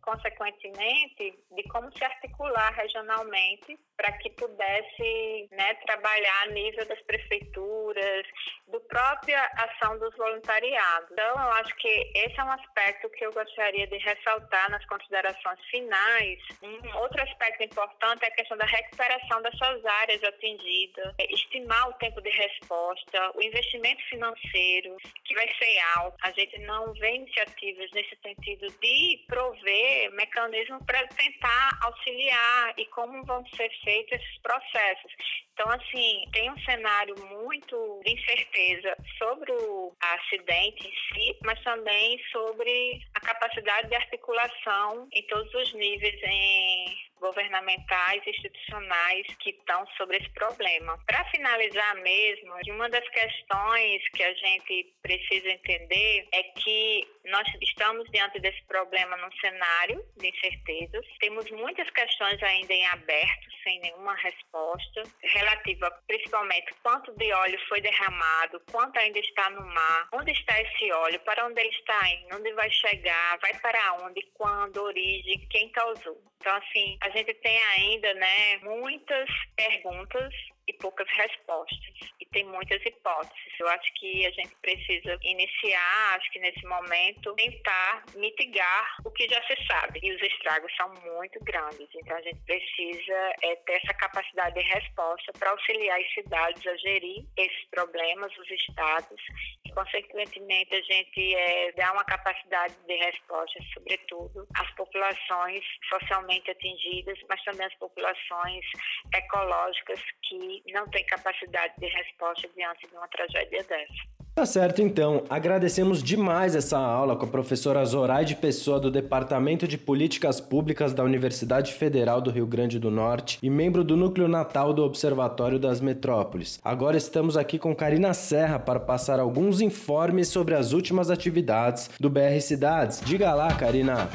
consequentemente, de como se articular regionalmente para que pudesse né, trabalhar a nível das prefeituras, do própria ação dos voluntariados. Então, eu acho que esse é um aspecto que eu gostaria de ressaltar nas considerações finais. Um outro aspecto importante é a questão da recuperação dessas áreas atingidas, é estimar o tempo de resposta, o investimento financeiro, que vai ser alto. A gente não vê iniciativas nesse sentido de prover mecanismos para tentar auxiliar e como vão ser feitos esses processos. Então, assim, tem um cenário muito de incerteza sobre o acidente em si, mas também sobre a capacidade de articulação em todos os níveis em governamentais institucionais que estão sobre esse problema. Para finalizar mesmo, uma das questões que a gente precisa entender é que nós estamos diante desse problema num cenário de incertezas. Temos muitas questões ainda em aberto, sem nenhuma resposta, relativa principalmente quanto de óleo foi derramado, quanto ainda está no mar, onde está esse óleo, para onde ele está indo, onde vai chegar, vai para onde, quando, origem, quem causou. Então, assim, a gente tem ainda, né, muitas perguntas poucas respostas. E tem muitas hipóteses. Eu acho que a gente precisa iniciar, acho que nesse momento, tentar mitigar o que já se sabe. E os estragos são muito grandes. Então a gente precisa é, ter essa capacidade de resposta para auxiliar as cidades a gerir esses problemas, os estados. Consequentemente, a gente é, dá uma capacidade de resposta, sobretudo, às populações socialmente atingidas, mas também às populações ecológicas que não tem capacidade de resposta diante de uma tragédia dessa. Tá certo, então. Agradecemos demais essa aula com a professora Zoraide Pessoa do Departamento de Políticas Públicas da Universidade Federal do Rio Grande do Norte e membro do Núcleo Natal do Observatório das Metrópoles. Agora estamos aqui com Karina Serra para passar alguns informes sobre as últimas atividades do BR Cidades. Diga lá, Karina.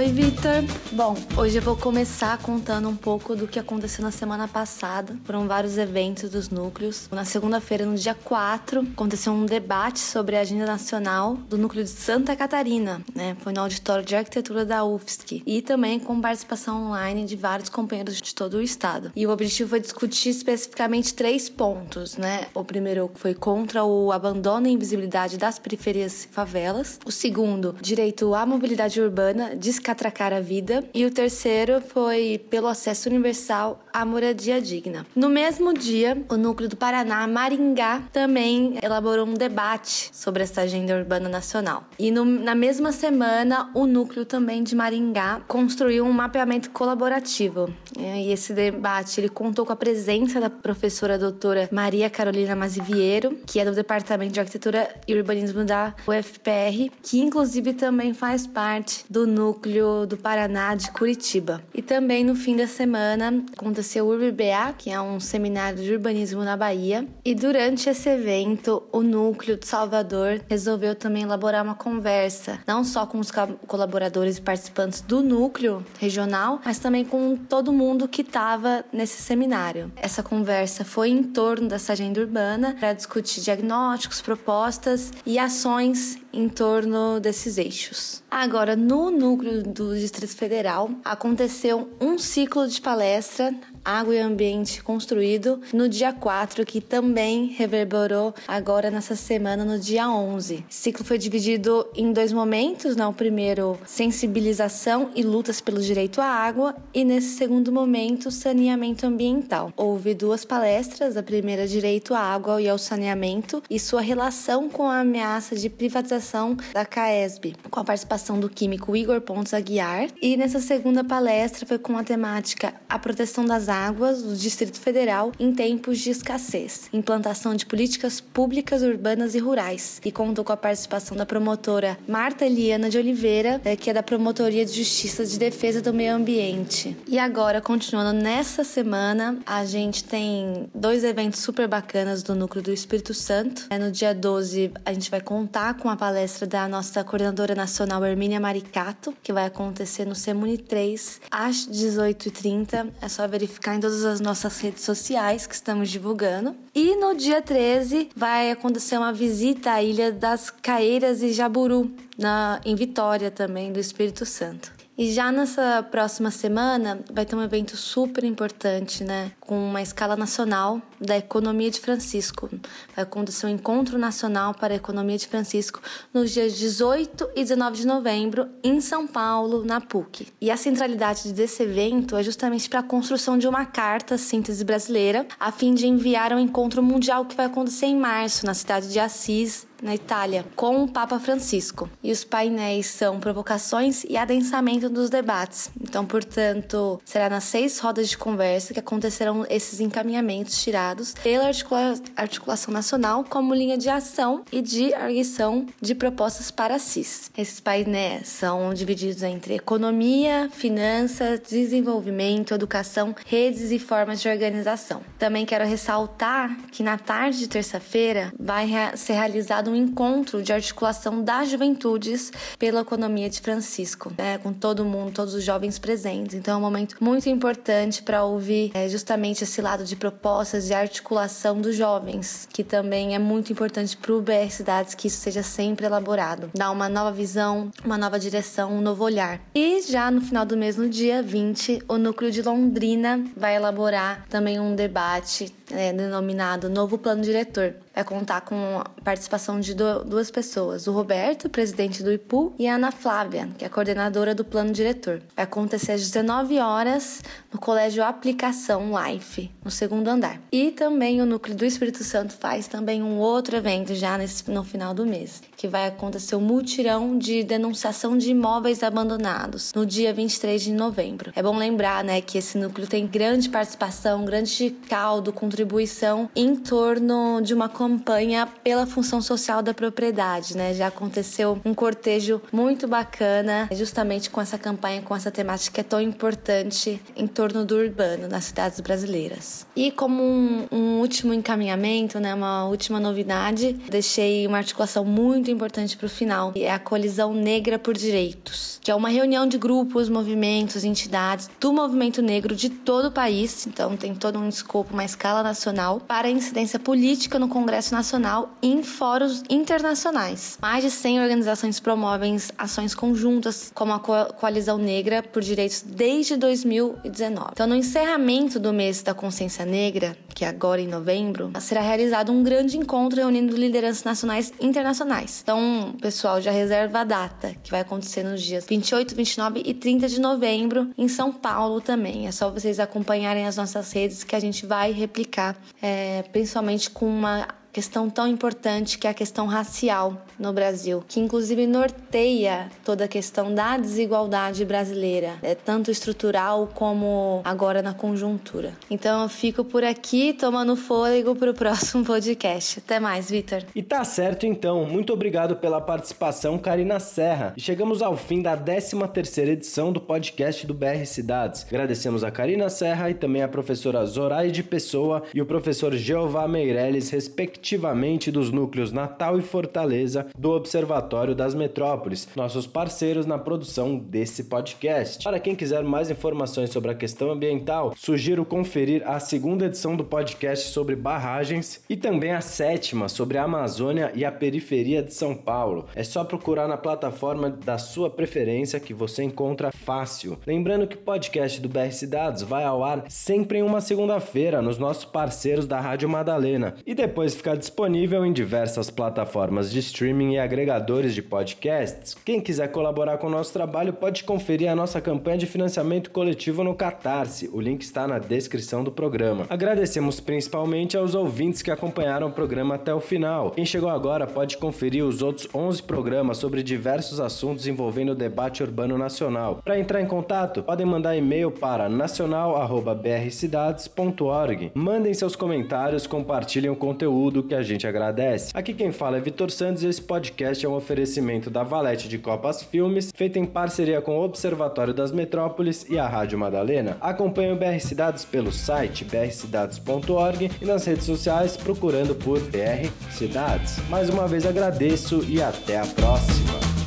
Oi, Vitor. Bom, hoje eu vou começar contando um pouco do que aconteceu na semana passada. Foram vários eventos dos núcleos. Na segunda-feira, no dia 4, aconteceu um debate sobre a agenda nacional do núcleo de Santa Catarina, né? Foi no auditório de arquitetura da UFSC e também com participação online de vários companheiros de todo o estado. E o objetivo foi discutir especificamente três pontos, né? O primeiro foi contra o abandono e invisibilidade das periferias e favelas. O segundo, direito à mobilidade urbana, descarregada atracar a vida. E o terceiro foi pelo acesso universal à moradia digna. No mesmo dia, o Núcleo do Paraná, Maringá, também elaborou um debate sobre essa agenda urbana nacional. E no, na mesma semana, o Núcleo também de Maringá construiu um mapeamento colaborativo. E esse debate ele contou com a presença da professora doutora Maria Carolina Maziviero, que é do Departamento de Arquitetura e Urbanismo da UFPR, que inclusive também faz parte do núcleo Núcleo do Paraná de Curitiba. E também no fim da semana aconteceu o UrbBA, que é um seminário de urbanismo na Bahia. E durante esse evento, o Núcleo de Salvador resolveu também elaborar uma conversa, não só com os colaboradores e participantes do núcleo regional, mas também com todo mundo que estava nesse seminário. Essa conversa foi em torno dessa agenda urbana para discutir diagnósticos, propostas e ações em torno desses eixos. Agora, no núcleo do Distrito Federal, aconteceu um ciclo de palestra Água e Ambiente Construído, no dia 4, que também reverberou agora nessa semana, no dia 11. O ciclo foi dividido em dois momentos, né? O primeiro, sensibilização e lutas pelo direito à água, e nesse segundo momento, saneamento ambiental. Houve duas palestras, a primeira, direito à água e ao saneamento, e sua relação com a ameaça de privatização da CAESB, com a participação do químico Igor Pontes Aguiar, e nessa segunda palestra foi com a temática A Proteção das Águas do Distrito Federal em Tempos de Escassez, implantação de políticas públicas urbanas e rurais, e contou com a participação da promotora Marta Eliana de Oliveira, eh, que é da Promotoria de Justiça de Defesa do Meio Ambiente. E agora, continuando nessa semana, a gente tem dois eventos super bacanas do Núcleo do Espírito Santo. É no dia 12, a gente vai contar com a palestra da nossa coordenadora nacional Hermínia Maricato, que vai acontecer no Semuni 3, às 18h30. É só verificar em todas as nossas redes sociais que estamos divulgando. E no dia 13 vai acontecer uma visita à Ilha das Caeiras e Jaburu, na, em Vitória também, do Espírito Santo. E já nessa próxima semana vai ter um evento super importante, né? Com uma escala nacional da Economia de Francisco. Vai acontecer um encontro nacional para a Economia de Francisco nos dias 18 e 19 de novembro em São Paulo, na PUC. E a centralidade desse evento é justamente para a construção de uma carta síntese brasileira, a fim de enviar ao encontro mundial que vai acontecer em março na cidade de Assis, na Itália, com o Papa Francisco. E os painéis são provocações e adensamento dos debates. Então, portanto, será nas seis rodas de conversa que acontecerão esses encaminhamentos tirados pela articula articulação nacional como linha de ação e de arguição de propostas para CIS. Esses painéis são divididos entre economia, finanças, desenvolvimento, educação, redes e formas de organização. Também quero ressaltar que na tarde de terça-feira vai ser realizado um encontro de articulação das juventudes pela economia de Francisco, né, com todo mundo, todos os jovens presentes. Então é um momento muito importante para ouvir é, justamente esse lado de propostas de articulação dos jovens, que também é muito importante para o BR Cidades que isso seja sempre elaborado, dar uma nova visão, uma nova direção, um novo olhar. E já no final do mês, no dia 20, o núcleo de Londrina vai elaborar também um debate é, denominado Novo Plano Diretor. Vai contar com a participação de duas pessoas, o Roberto, presidente do IPU, e a Ana Flávia, que é coordenadora do Plano Diretor. Vai acontecer às 19 horas no Colégio Aplicação Life, no segundo andar. E também o Núcleo do Espírito Santo faz também um outro evento já nesse, no final do mês, que vai acontecer o mutirão de denunciação de imóveis abandonados no dia 23 de novembro. É bom lembrar, né, que esse núcleo tem grande participação, grande caldo, contribuição em torno de uma campanha pela função social da propriedade, né? Já aconteceu um cortejo muito bacana, justamente com essa campanha, com essa temática que é tão importante em torno do urbano nas cidades brasileiras. E como um, um último encaminhamento, né, uma última novidade, deixei uma articulação muito importante para o final, é a Colisão Negra por Direitos, que é uma reunião de grupos, movimentos, entidades do movimento negro de todo o país, então tem todo um escopo, uma escala nacional, para incidência política no Congresso Nacional e em fóruns internacionais. Mais de 100 organizações promovem ações conjuntas, como a Coalizão Negra por Direitos desde 2019. Então, no encerramento do mês da consciência negra, que é agora em novembro, será realizado um grande encontro reunindo lideranças nacionais e internacionais. Então, pessoal, já reserva a data, que vai acontecer nos dias 28, 29 e 30 de novembro em São Paulo também. É só vocês acompanharem as nossas redes que a gente vai replicar, é, principalmente com uma questão tão importante que é a questão racial no Brasil, que inclusive norteia toda a questão da desigualdade brasileira, é tanto estrutural como agora na conjuntura. Então eu fico por aqui tomando fôlego para o próximo podcast. Até mais, Vitor. E tá certo então. Muito obrigado pela participação, Karina Serra. E chegamos ao fim da 13 terceira edição do podcast do BR Cidades. Agradecemos a Karina Serra e também a professora Zoraide Pessoa e o professor Jeová Meirelles, respectivamente respectivamente dos núcleos Natal e Fortaleza do Observatório das Metrópoles, nossos parceiros na produção desse podcast. Para quem quiser mais informações sobre a questão ambiental, sugiro conferir a segunda edição do podcast sobre barragens e também a sétima sobre a Amazônia e a periferia de São Paulo. É só procurar na plataforma da sua preferência que você encontra fácil. Lembrando que o podcast do BR Cidades vai ao ar sempre em uma segunda-feira nos nossos parceiros da Rádio Madalena e depois fica disponível em diversas plataformas de streaming e agregadores de podcasts. Quem quiser colaborar com o nosso trabalho pode conferir a nossa campanha de financiamento coletivo no Catarse. O link está na descrição do programa. Agradecemos principalmente aos ouvintes que acompanharam o programa até o final. Quem chegou agora pode conferir os outros 11 programas sobre diversos assuntos envolvendo o debate urbano nacional. Para entrar em contato, podem mandar e-mail para nacional@brcidades.org. Mandem seus comentários, compartilhem o conteúdo que a gente agradece. Aqui quem fala é Vitor Santos e esse podcast é um oferecimento da Valete de Copas Filmes, feito em parceria com o Observatório das Metrópoles e a Rádio Madalena. Acompanhe o BR Cidades pelo site brcidades.org e nas redes sociais procurando por BR Cidades. Mais uma vez agradeço e até a próxima.